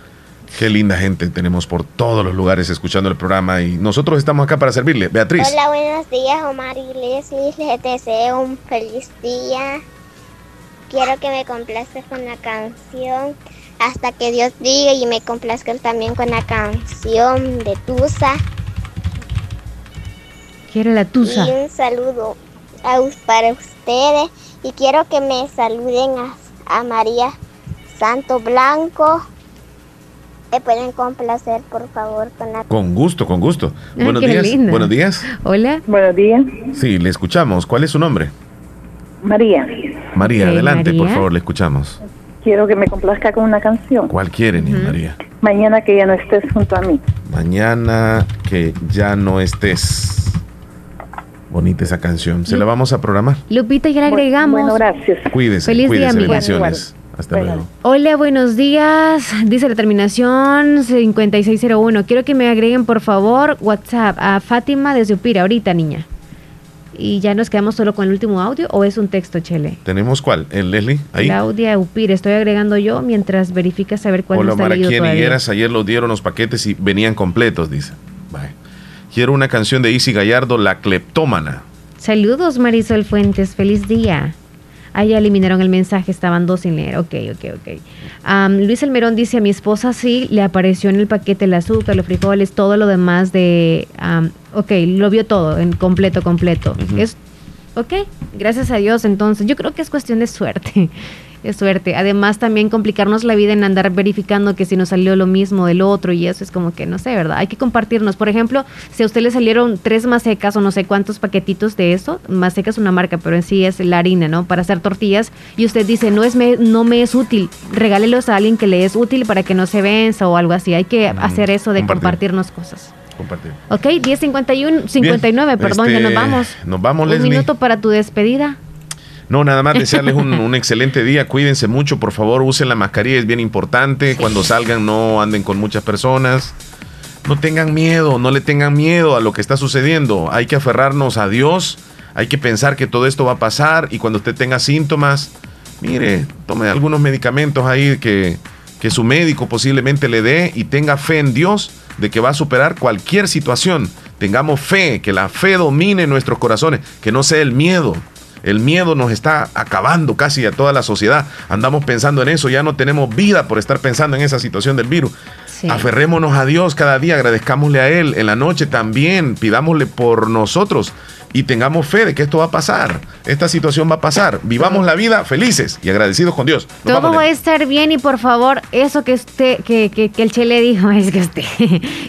Qué linda gente tenemos por todos los lugares escuchando el programa y nosotros estamos acá para servirle. Beatriz. Hola, buenos días, Omar y Leslie. Les deseo un feliz día. Quiero que me complazcas con la canción Hasta que Dios diga y me complazcas también con la canción de Tusa. Quiere la tusa. Y un saludo a para ustedes. Y quiero que me saluden a, a María Santo Blanco. ¿Me pueden complacer, por favor, con la Con gusto, con gusto. Ay, Buenos días. linda. Buenos días. Hola. Buenos días. Sí, le escuchamos. ¿Cuál es su nombre? María, María, adelante, por favor, le escuchamos. quiero que me complazca con una canción. ¿Cuál quiere, niña María? Mañana que ya no estés junto a mí. Mañana que ya no estés. Bonita esa canción. Se la vamos a programar. Lupita, ya la agregamos. Bueno, gracias. Cuídese, Feliz día, cuídese, amiga. bendiciones. Hasta luego. Hola, buenos días. Dice la terminación 5601. Quiero que me agreguen, por favor, WhatsApp a Fátima desde Upira, ahorita, niña. Y ya nos quedamos solo con el último audio o es un texto, Chele. ¿Tenemos cuál? ¿El Leslie? Ahí. Claudia Upira, estoy agregando yo mientras verificas saber cuál Hola, no está leído todavía. Higueras ayer los dieron los paquetes y venían completos, dice. Quiero una canción de Isi Gallardo, La Cleptómana. Saludos, Marisol Fuentes. Feliz día. Ah, ya eliminaron el mensaje, estaban dos sin leer. Ok, ok, ok. Luis Almerón dice, a mi esposa sí le apareció en el paquete el azúcar, los frijoles, todo lo demás de... am, ok, lo vio todo, en completo, completo. Es... Ok, gracias a Dios entonces. Yo creo que es cuestión de suerte. Es suerte. Además, también complicarnos la vida en andar verificando que si nos salió lo mismo del otro y eso es como que no sé, ¿verdad? Hay que compartirnos. Por ejemplo, si a usted le salieron tres masecas o no sé cuántos paquetitos de eso, maseca es una marca, pero en sí es la harina, ¿no? Para hacer tortillas y usted dice, no, es me, no me es útil, regálelos a alguien que le es útil para que no se venza o algo así. Hay que hacer eso de compartir. compartirnos cosas. Compartir. Ok, 10.51, 59, perdón, ya este, nos vamos. Nos vamos, Un Leslie. minuto para tu despedida. No, nada más desearles un, un excelente día. Cuídense mucho, por favor, usen la mascarilla, es bien importante. Cuando salgan, no anden con muchas personas. No tengan miedo, no le tengan miedo a lo que está sucediendo. Hay que aferrarnos a Dios, hay que pensar que todo esto va a pasar y cuando usted tenga síntomas, mire, tome algunos medicamentos ahí que, que su médico posiblemente le dé y tenga fe en Dios de que va a superar cualquier situación. Tengamos fe, que la fe domine nuestros corazones, que no sea el miedo. El miedo nos está acabando casi a toda la sociedad. Andamos pensando en eso, ya no tenemos vida por estar pensando en esa situación del virus. Aferrémonos a Dios cada día, agradezcámosle a Él. En la noche también pidámosle por nosotros y tengamos fe de que esto va a pasar. Esta situación va a pasar. Vivamos la vida felices y agradecidos con Dios. Nos Todo vamos, va a estar bien y por favor, eso que usted, que, que, que el Chele dijo, es que usted,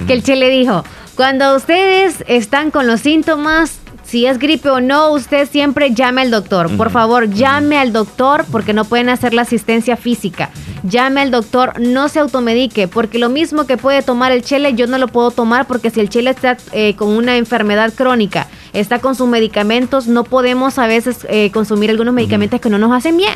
que el Chele dijo, cuando ustedes están con los síntomas, si es gripe o no, usted siempre llame al doctor. Por favor, llame al doctor porque no pueden hacer la asistencia física. Llame al doctor, no se automedique, porque lo mismo que puede tomar el Chele, yo no lo puedo tomar porque si el Chele está eh, con una enfermedad crónica, está con sus medicamentos, no podemos a veces eh, consumir algunos medicamentos que no nos hacen bien.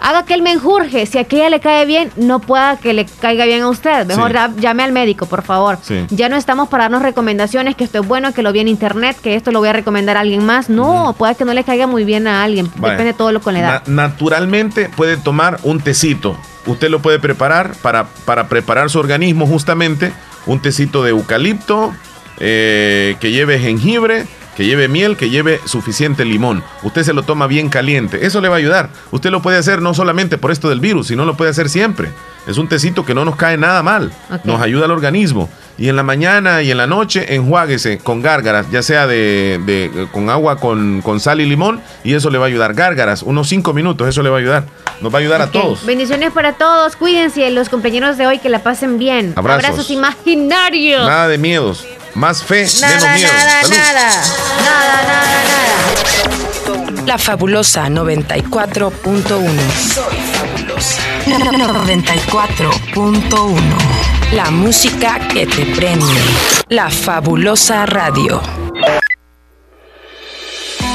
Haga que él me enjurje. Si a aquella le cae bien, no pueda que le caiga bien a usted. Mejor Sí. llame al médico, por favor. Sí. Ya no estamos para darnos recomendaciones, que esto es bueno, que lo vi en internet, que esto lo voy a recomendar a alguien más. No, puede que no le caiga muy bien a alguien. Depende de todo lo con la edad. Na- naturalmente puede tomar un tecito. Usted lo puede preparar para, para preparar su organismo justamente. Un tecito de eucalipto eh, que lleve jengibre, que lleve miel, que lleve suficiente limón. Usted se lo toma bien caliente. Eso le va a ayudar. Usted lo puede hacer no solamente por esto del virus, sino lo puede hacer siempre. Es un tecito que no nos cae nada mal. Nos ayuda al organismo. Y en la mañana y en la noche enjuáguese con gárgaras, ya sea de, de- con agua con, con sal y limón, y eso le va a ayudar. Gárgaras, unos 5 minutos, eso le va a ayudar. Nos va a ayudar a todos. Bendiciones para todos. Cuídense, los compañeros de hoy, que la pasen bien. Abrazos. imaginarios. Nada de miedos. Más fe, menos Nada, miedo. nada, Salud. nada. Nada, nada, nada. La fabulosa 94.1. Soy fabulosa. 94.1. La música que te prende. La fabulosa radio.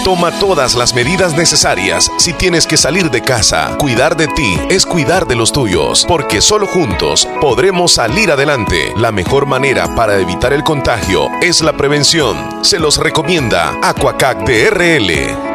Toma todas las medidas necesarias si tienes que salir de casa. Cuidar de ti es cuidar de los tuyos, porque solo juntos podremos salir adelante. La mejor manera para evitar el contagio es la prevención. Se los recomienda Aquacac DRL.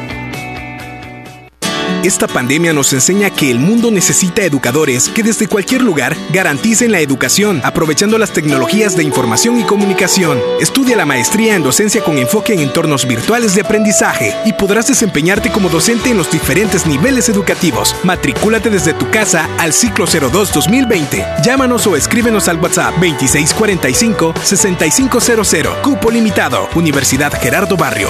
Esta pandemia nos enseña que el mundo necesita educadores que desde cualquier lugar garanticen la educación, aprovechando las tecnologías de información y comunicación. Estudia la maestría en docencia con enfoque en entornos virtuales de aprendizaje y podrás desempeñarte como docente en los diferentes niveles educativos. Matricúlate desde tu casa al ciclo 02-2020. Llámanos o escríbenos al WhatsApp 2645-6500. Cupo limitado. Universidad Gerardo Barrio.